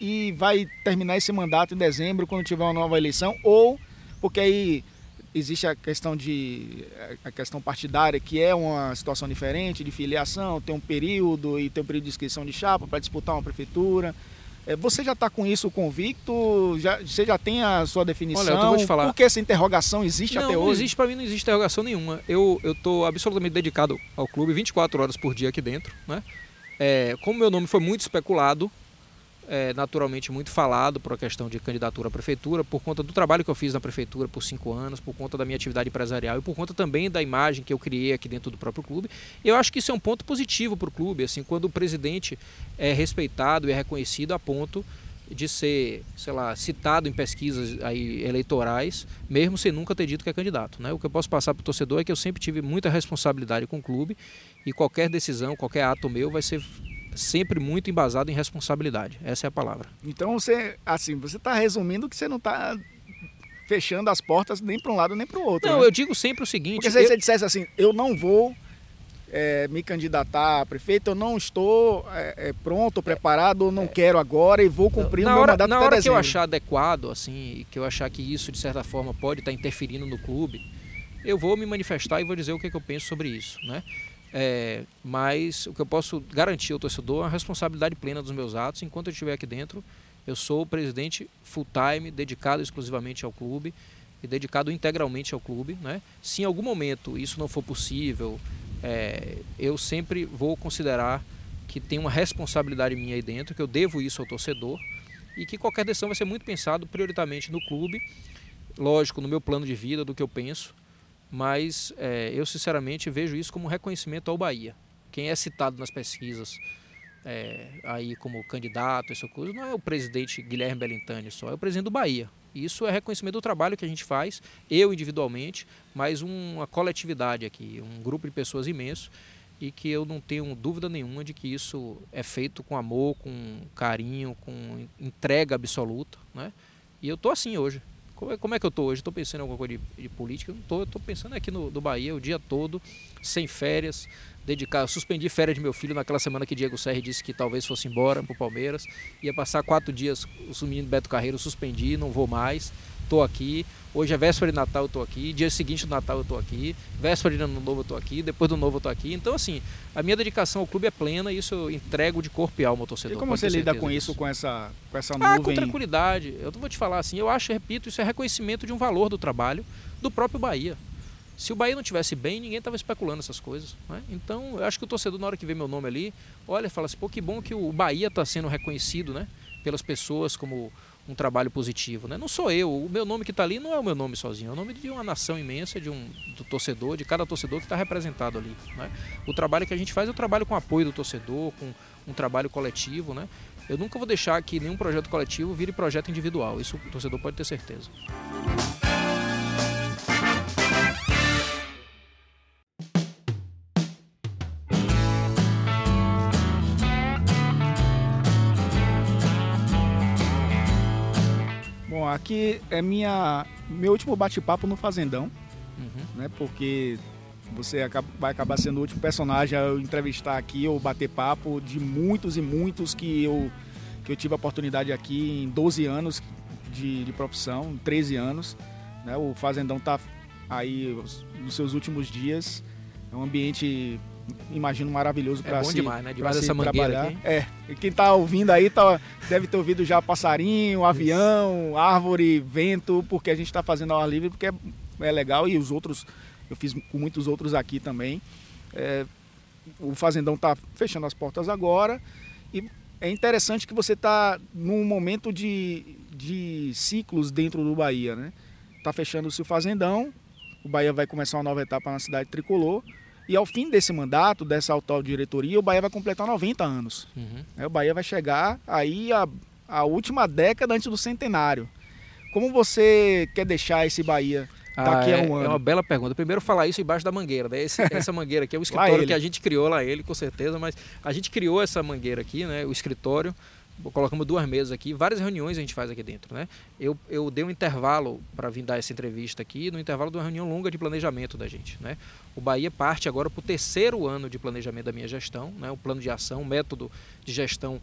e vai terminar esse mandato em dezembro quando tiver uma nova eleição? Ou porque aí existe a questão de a questão partidária que é uma situação diferente de filiação tem um período e tem um período de inscrição de chapa para disputar uma prefeitura você já está com isso convicto? Já, você já tem a sua definição? Olha, eu vou te falar. Por que essa interrogação existe não, até hoje? Não existe, para mim não existe interrogação nenhuma. Eu estou absolutamente dedicado ao clube, 24 horas por dia aqui dentro. Né? É, como meu nome foi muito especulado, é, naturalmente muito falado por a questão de candidatura à prefeitura, por conta do trabalho que eu fiz na prefeitura por cinco anos, por conta da minha atividade empresarial e por conta também da imagem que eu criei aqui dentro do próprio clube. Eu acho que isso é um ponto positivo para o clube, assim, quando o presidente é respeitado e é reconhecido a ponto de ser, sei lá, citado em pesquisas aí eleitorais, mesmo sem nunca ter dito que é candidato. Né? O que eu posso passar para o torcedor é que eu sempre tive muita responsabilidade com o clube e qualquer decisão, qualquer ato meu vai ser sempre muito embasado em responsabilidade. Essa é a palavra. Então você, assim, você está resumindo que você não está fechando as portas nem para um lado nem para o outro. Não, né? eu digo sempre o seguinte. Porque se eu... você dissesse assim, eu não vou é, me candidatar a prefeito, eu não estou é, pronto, preparado, não é. quero agora e vou cumprir na o meu hora, mandato Na hora que eu achar adequado, assim, que eu achar que isso de certa forma pode estar interferindo no clube, eu vou me manifestar e vou dizer o que, é que eu penso sobre isso, né? É, mas o que eu posso garantir ao torcedor é a responsabilidade plena dos meus atos. Enquanto eu estiver aqui dentro, eu sou o presidente full-time, dedicado exclusivamente ao clube e dedicado integralmente ao clube. Né? Se em algum momento isso não for possível, é, eu sempre vou considerar que tem uma responsabilidade minha aí dentro, que eu devo isso ao torcedor e que qualquer decisão vai ser muito pensado prioritariamente no clube, lógico, no meu plano de vida, do que eu penso, mas é, eu sinceramente vejo isso como um reconhecimento ao Bahia. Quem é citado nas pesquisas é, aí como candidato, essa coisa, não é o presidente Guilherme Belintani só, é o presidente do Bahia. Isso é reconhecimento do trabalho que a gente faz, eu individualmente, mas uma coletividade aqui, um grupo de pessoas imenso e que eu não tenho dúvida nenhuma de que isso é feito com amor, com carinho, com entrega absoluta, né? E eu estou assim hoje. É, como é que eu estou hoje? Estou pensando em alguma coisa de, de política? Não estou. Estou pensando aqui no, no Bahia o dia todo, sem férias, dedicado. Suspendi férias de meu filho naquela semana que Diego Serri disse que talvez fosse embora para o Palmeiras. Ia passar quatro dias o menino Beto Carreiro, suspendi, não vou mais estou aqui. Hoje é véspera de Natal, eu estou aqui. Dia seguinte do Natal, eu estou aqui. Véspera de Ano Novo, eu estou aqui. Depois do Novo, eu estou aqui. Então, assim, a minha dedicação ao clube é plena e isso eu entrego de corpo e alma ao torcedor. E como você lida com isso, com essa, com essa nuvem? Ah, com tranquilidade. Eu vou te falar assim, eu acho, repito, isso é reconhecimento de um valor do trabalho do próprio Bahia. Se o Bahia não tivesse bem, ninguém estava especulando essas coisas. Né? Então, eu acho que o torcedor, na hora que vê meu nome ali, olha e fala assim, pô, que bom que o Bahia está sendo reconhecido né, pelas pessoas como um trabalho positivo. Né? Não sou eu, o meu nome que está ali não é o meu nome sozinho, é o nome de uma nação imensa, de um do torcedor, de cada torcedor que está representado ali. Né? O trabalho que a gente faz é o trabalho com apoio do torcedor, com um trabalho coletivo. Né? Eu nunca vou deixar que nenhum projeto coletivo vire projeto individual, isso o torcedor pode ter certeza. Aqui é minha, meu último bate-papo no Fazendão, uhum. né? Porque Você vai acabar sendo o último personagem a eu entrevistar aqui ou bater papo de muitos e muitos que eu, que eu tive a oportunidade aqui em 12 anos de, de profissão, 13 anos. Né? O Fazendão está aí nos seus últimos dias. É um ambiente, imagino, maravilhoso para é se, demais, né? Dessa trabalhar. Aqui. É, e quem está ouvindo aí tá, deve ter ouvido já passarinho, avião, Isso. árvore, vento, porque a gente está fazendo ao ar livre, porque é, é legal e os outros eu fiz com muitos outros aqui também. É, o Fazendão está fechando as portas agora e é interessante que você está num momento de, de ciclos dentro do Bahia, né? Está fechando-se o Fazendão, o Bahia vai começar uma nova etapa na cidade tricolor e ao fim desse mandato, dessa atual diretoria, o Bahia vai completar 90 anos. Uhum. É, o Bahia vai chegar aí a, a última década antes do centenário. Como você quer deixar esse Bahia daqui ah, a um é, ano? É uma bela pergunta. Primeiro falar isso embaixo da mangueira, né? Esse, essa mangueira aqui é o escritório que a gente criou lá ele, com certeza, mas a gente criou essa mangueira aqui, né? O escritório. Colocamos duas mesas aqui, várias reuniões a gente faz aqui dentro, né? Eu, eu dei um intervalo para vir dar essa entrevista aqui, no intervalo de uma reunião longa de planejamento da gente, né? O Bahia parte agora para o terceiro ano de planejamento da minha gestão, né? O plano de ação, o método de gestão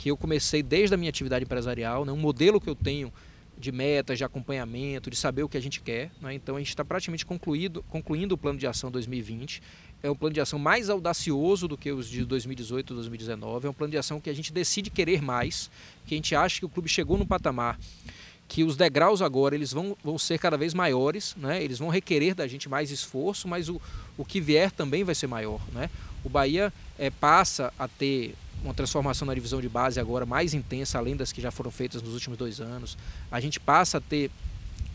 que eu comecei desde a minha atividade empresarial, né? um modelo que eu tenho de metas, de acompanhamento, de saber o que a gente quer. Né? Então a gente está praticamente concluído, concluindo o plano de ação 2020. É um plano de ação mais audacioso do que os de 2018 e 2019. É um plano de ação que a gente decide querer mais, que a gente acha que o clube chegou no patamar que os degraus agora eles vão, vão ser cada vez maiores, né? eles vão requerer da gente mais esforço, mas o, o que vier também vai ser maior. Né? O Bahia é, passa a ter uma transformação na divisão de base agora mais intensa, além das que já foram feitas nos últimos dois anos. A gente passa a ter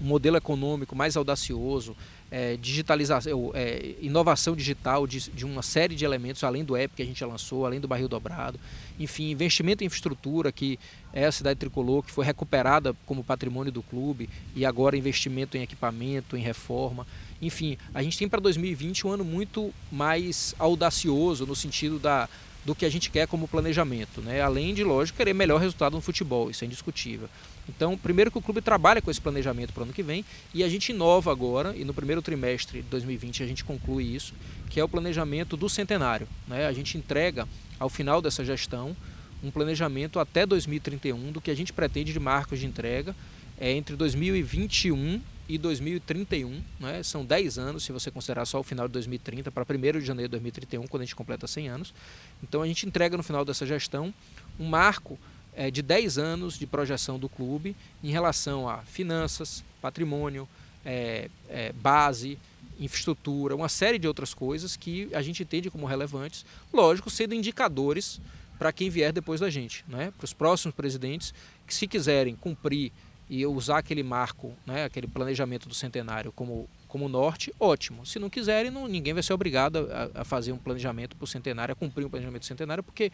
um modelo econômico mais audacioso, é, digitalização, é, inovação digital de, de, uma série de elementos, além do app que a gente já lançou, além do barril dobrado, enfim, investimento em infraestrutura, que é a cidade tricolor, que foi recuperada como patrimônio do clube, e agora investimento em equipamento, em reforma. Enfim, a gente tem para 2020 um ano muito mais audacioso no sentido da, do que a gente quer como planejamento, né? além de, lógico, querer melhor resultado no futebol, isso é indiscutível. Então, primeiro que o clube trabalha com esse planejamento para o ano que vem e a gente inova agora, e no primeiro trimestre de 2020 a gente conclui isso, que é o planejamento do centenário. Né? A gente entrega ao final dessa gestão um planejamento até 2031 do que a gente pretende de marcos de entrega é entre 2021 e 2031, né? são 10 anos, se você considerar só o final de 2030, para 1 de janeiro de 2031, quando a gente completa 100 anos. Então a gente entrega no final dessa gestão um marco é, de 10 anos de projeção do clube em relação a finanças, patrimônio, é, é, base, infraestrutura, uma série de outras coisas que a gente entende como relevantes, lógico, sendo indicadores para quem vier depois da gente, né? para os próximos presidentes, que se quiserem cumprir e usar aquele marco, né, aquele planejamento do centenário como, como norte, ótimo. Se não quiserem, não, ninguém vai ser obrigado a, a fazer um planejamento para o centenário, a cumprir um planejamento do centenário, porque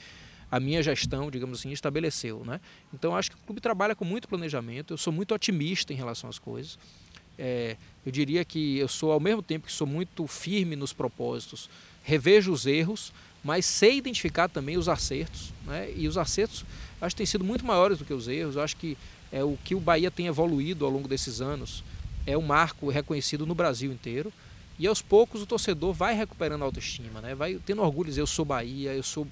a minha gestão, digamos assim, estabeleceu. Né? Então, acho que o clube trabalha com muito planejamento, eu sou muito otimista em relação às coisas. É, eu diria que eu sou, ao mesmo tempo que sou muito firme nos propósitos, revejo os erros, mas sei identificar também os acertos. Né? E os acertos, acho que têm sido muito maiores do que os erros. Eu acho que é, o que o Bahia tem evoluído ao longo desses anos é um marco reconhecido no Brasil inteiro. E aos poucos o torcedor vai recuperando a autoestima, né? vai tendo orgulho de dizer eu sou Bahia, eu sou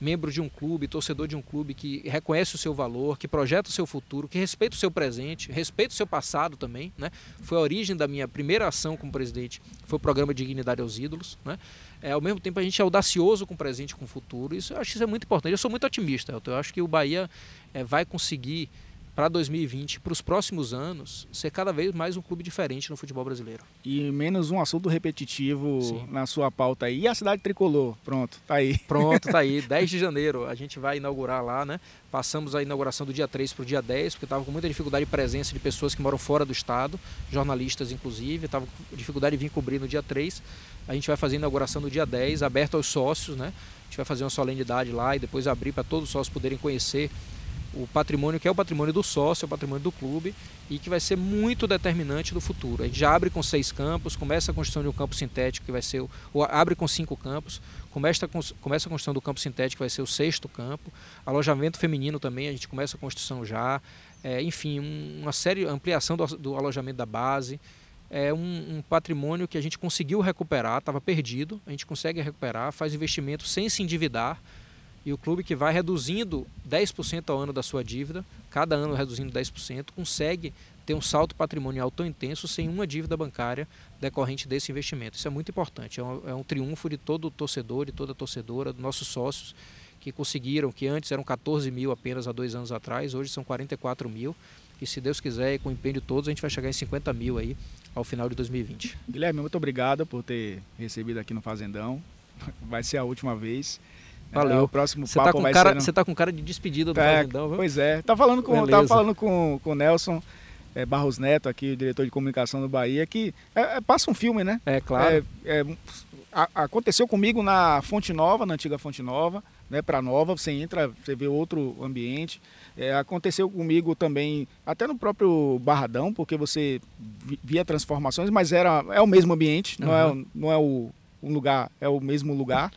membro de um clube, torcedor de um clube que reconhece o seu valor, que projeta o seu futuro, que respeita o seu presente, respeita o seu passado também. Né? Foi a origem da minha primeira ação como presidente, foi o programa Dignidade aos Ídolos. Né? É, ao mesmo tempo a gente é audacioso com o presente e com o futuro. Isso, eu acho que isso é muito importante. Eu sou muito otimista, eu acho que o Bahia é, vai conseguir para 2020, para os próximos anos, ser cada vez mais um clube diferente no futebol brasileiro. E menos um assunto repetitivo Sim. na sua pauta aí. E a cidade tricolor? Pronto, tá aí. Pronto, tá aí. 10 de janeiro a gente vai inaugurar lá, né? Passamos a inauguração do dia 3 para o dia 10, porque estava com muita dificuldade de presença de pessoas que moram fora do estado, jornalistas inclusive, estava com dificuldade de vir cobrir no dia 3. A gente vai fazer a inauguração no dia 10, aberto aos sócios, né? A gente vai fazer uma solenidade lá e depois abrir para todos os sócios poderem conhecer o patrimônio que é o patrimônio do sócio, é o patrimônio do clube e que vai ser muito determinante no futuro. A gente já abre com seis campos, começa a construção de um campo sintético que vai ser, ou abre com cinco campos, começa, começa a construção do campo sintético que vai ser o sexto campo, alojamento feminino também a gente começa a construção já, é, enfim, uma série, ampliação do, do alojamento da base, é um, um patrimônio que a gente conseguiu recuperar, estava perdido, a gente consegue recuperar, faz investimento sem se endividar, e o clube que vai reduzindo 10% ao ano da sua dívida, cada ano reduzindo 10%, consegue ter um salto patrimonial tão intenso sem uma dívida bancária decorrente desse investimento. Isso é muito importante, é um, é um triunfo de todo torcedor, de toda torcedora, dos nossos sócios, que conseguiram, que antes eram 14 mil apenas há dois anos atrás, hoje são 44 mil. E se Deus quiser, e com o empenho de todos, a gente vai chegar em 50 mil aí ao final de 2020. Guilherme, muito obrigado por ter recebido aqui no Fazendão. Vai ser a última vez. Valeu. É, o próximo você tá papo tá com cara, Você tá com cara de despedida do é, Fazendão, viu? Pois é. Tá falando com, tava falando com, com o Nelson é, Barros Neto, aqui, o diretor de comunicação do Bahia, que é, é, passa um filme, né? É, claro. É, a, aconteceu comigo na Fonte Nova, na antiga Fonte Nova, né? Para Nova, você entra, você vê outro ambiente. Aconteceu comigo também, até no próprio Barradão, porque você via transformações, mas era, é o mesmo ambiente, uhum. não, é, não é o um lugar é o mesmo lugar.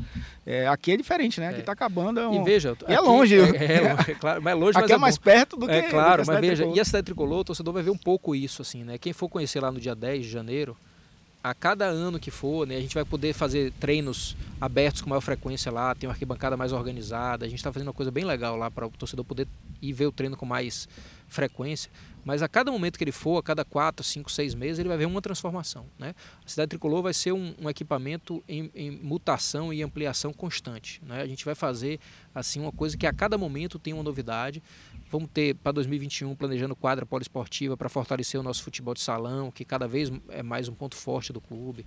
É, aqui é diferente, né? Aqui está é. acabando. É um... E veja, e é longe. É, é, é, claro, mais longe, aqui mas é, mais perto do que. É claro, mas veja, tricolor. e a cidade tricolor, o torcedor vai ver um pouco isso, assim, né? Quem for conhecer lá no dia 10 de janeiro, a cada ano que for, né, a gente vai poder fazer treinos abertos com maior frequência lá, tem uma arquibancada mais organizada, a gente está fazendo uma coisa bem legal lá para o torcedor poder ir ver o treino com mais frequência. Mas a cada momento que ele for, a cada 4, 5, 6 meses, ele vai ver uma transformação. Né? A Cidade Tricolor vai ser um, um equipamento em, em, mutação e ampliação constante. Né? A gente vai fazer assim uma coisa que a cada momento tem uma novidade. Vamos ter para 2021 planejando quadra poliesportiva para fortalecer o nosso futebol de salão, que cada vez é mais um ponto forte do clube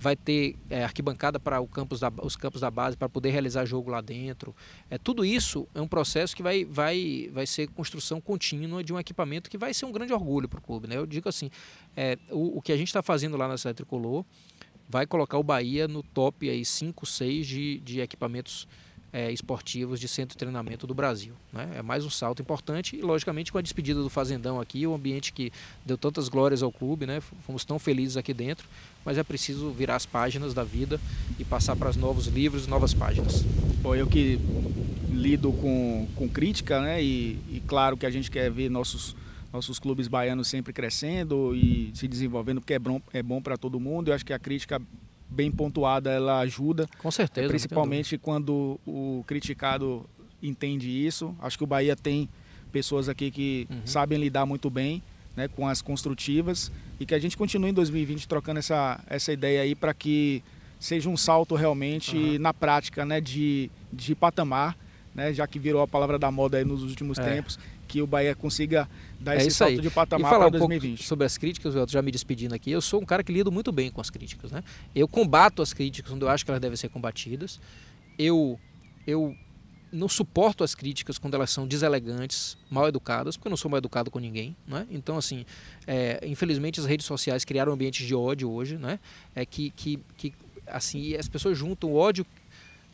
vai ter é, arquibancada para campus os campos da base para poder realizar jogo lá dentro. É, tudo isso é um processo que vai, vai, vai ser construção contínua de um equipamento que vai ser um grande orgulho para o clube. Né? Eu digo assim, é, o, o que a gente está fazendo lá na cidade tricolor vai colocar o Bahia no top aí 5, 6 de, de equipamentos é, esportivos de centro de treinamento do Brasil. Né? É mais um salto importante e, logicamente, com a despedida do Fazendão aqui, o ambiente que deu tantas glórias ao clube, né? fomos tão felizes aqui dentro, mas é preciso virar as páginas da vida e passar para os novos livros, novas páginas. Bom, eu que lido com, com crítica, né? E, e claro que a gente quer ver nossos nossos clubes baianos sempre crescendo e se desenvolvendo, porque é bom, é bom para todo mundo. Eu acho que a crítica bem pontuada ela ajuda. Com certeza. Principalmente quando o criticado entende isso. Acho que o Bahia tem pessoas aqui que uhum. sabem lidar muito bem né, com as construtivas e que a gente continue em 2020 trocando essa, essa ideia aí para que seja um salto realmente uhum. na prática né, de, de patamar, né, já que virou a palavra da moda aí nos últimos é. tempos, que o Bahia consiga dar é esse salto aí. de patamar para 2020. Um sobre as críticas, eu já me despedindo aqui, eu sou um cara que lido muito bem com as críticas. Né? Eu combato as críticas quando eu acho que elas devem ser combatidas. Eu, eu não suporto as críticas quando elas são deselegantes, mal educadas, porque eu não sou mal educado com ninguém. Né? Então, assim, é, infelizmente as redes sociais criaram ambientes de ódio hoje, né? é que, que, que assim, as pessoas juntam o ódio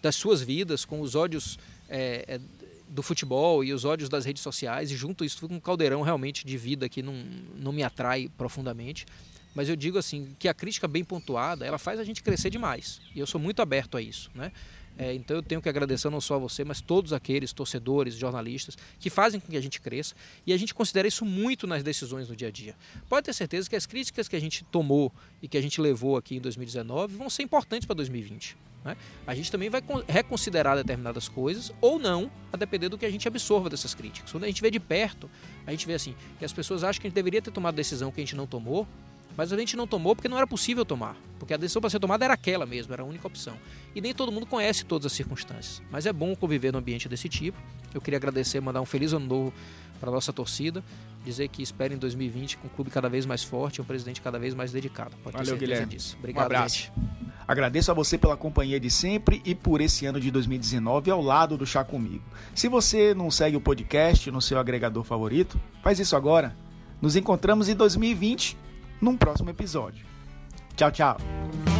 das suas vidas com os ódios é, é do futebol e os ódios das redes sociais e junto isso um caldeirão realmente de vida que não, não me atrai profundamente. Mas eu digo assim que a crítica bem pontuada ela faz a gente crescer demais e eu sou muito aberto a isso, né? É, então eu tenho que agradecer não só a você, mas todos aqueles torcedores, jornalistas que fazem com que a gente cresça e a gente considera isso muito nas decisões no dia a dia. Pode ter certeza que as críticas que a gente tomou e que a gente levou aqui em 2019 vão ser importantes para 2020. Né? A gente também vai reconsiderar determinadas coisas ou não, a depender do que a gente absorva dessas críticas. Quando a gente vê de perto, a gente vê assim, que as pessoas acham que a gente deveria ter tomado decisão que a gente não tomou, mas a gente não tomou porque não era possível tomar. Porque a decisão para ser tomada era aquela mesmo, era a única opção. E nem todo mundo conhece todas as circunstâncias. Mas é bom conviver num ambiente desse tipo. Eu queria agradecer, mandar um feliz ano novo para a nossa torcida. Dizer que espero em 2020 com um clube cada vez mais forte e um presidente cada vez mais dedicado. Pode Valeu, Guilherme. disso. Obrigado, um abraço. Gente. Agradeço a você pela companhia de sempre e por esse ano de 2019 ao lado do Chá Comigo. Se você não segue o podcast no seu agregador favorito, faz isso agora. Nos encontramos em 2020 num próximo episódio. Tchau, tchau.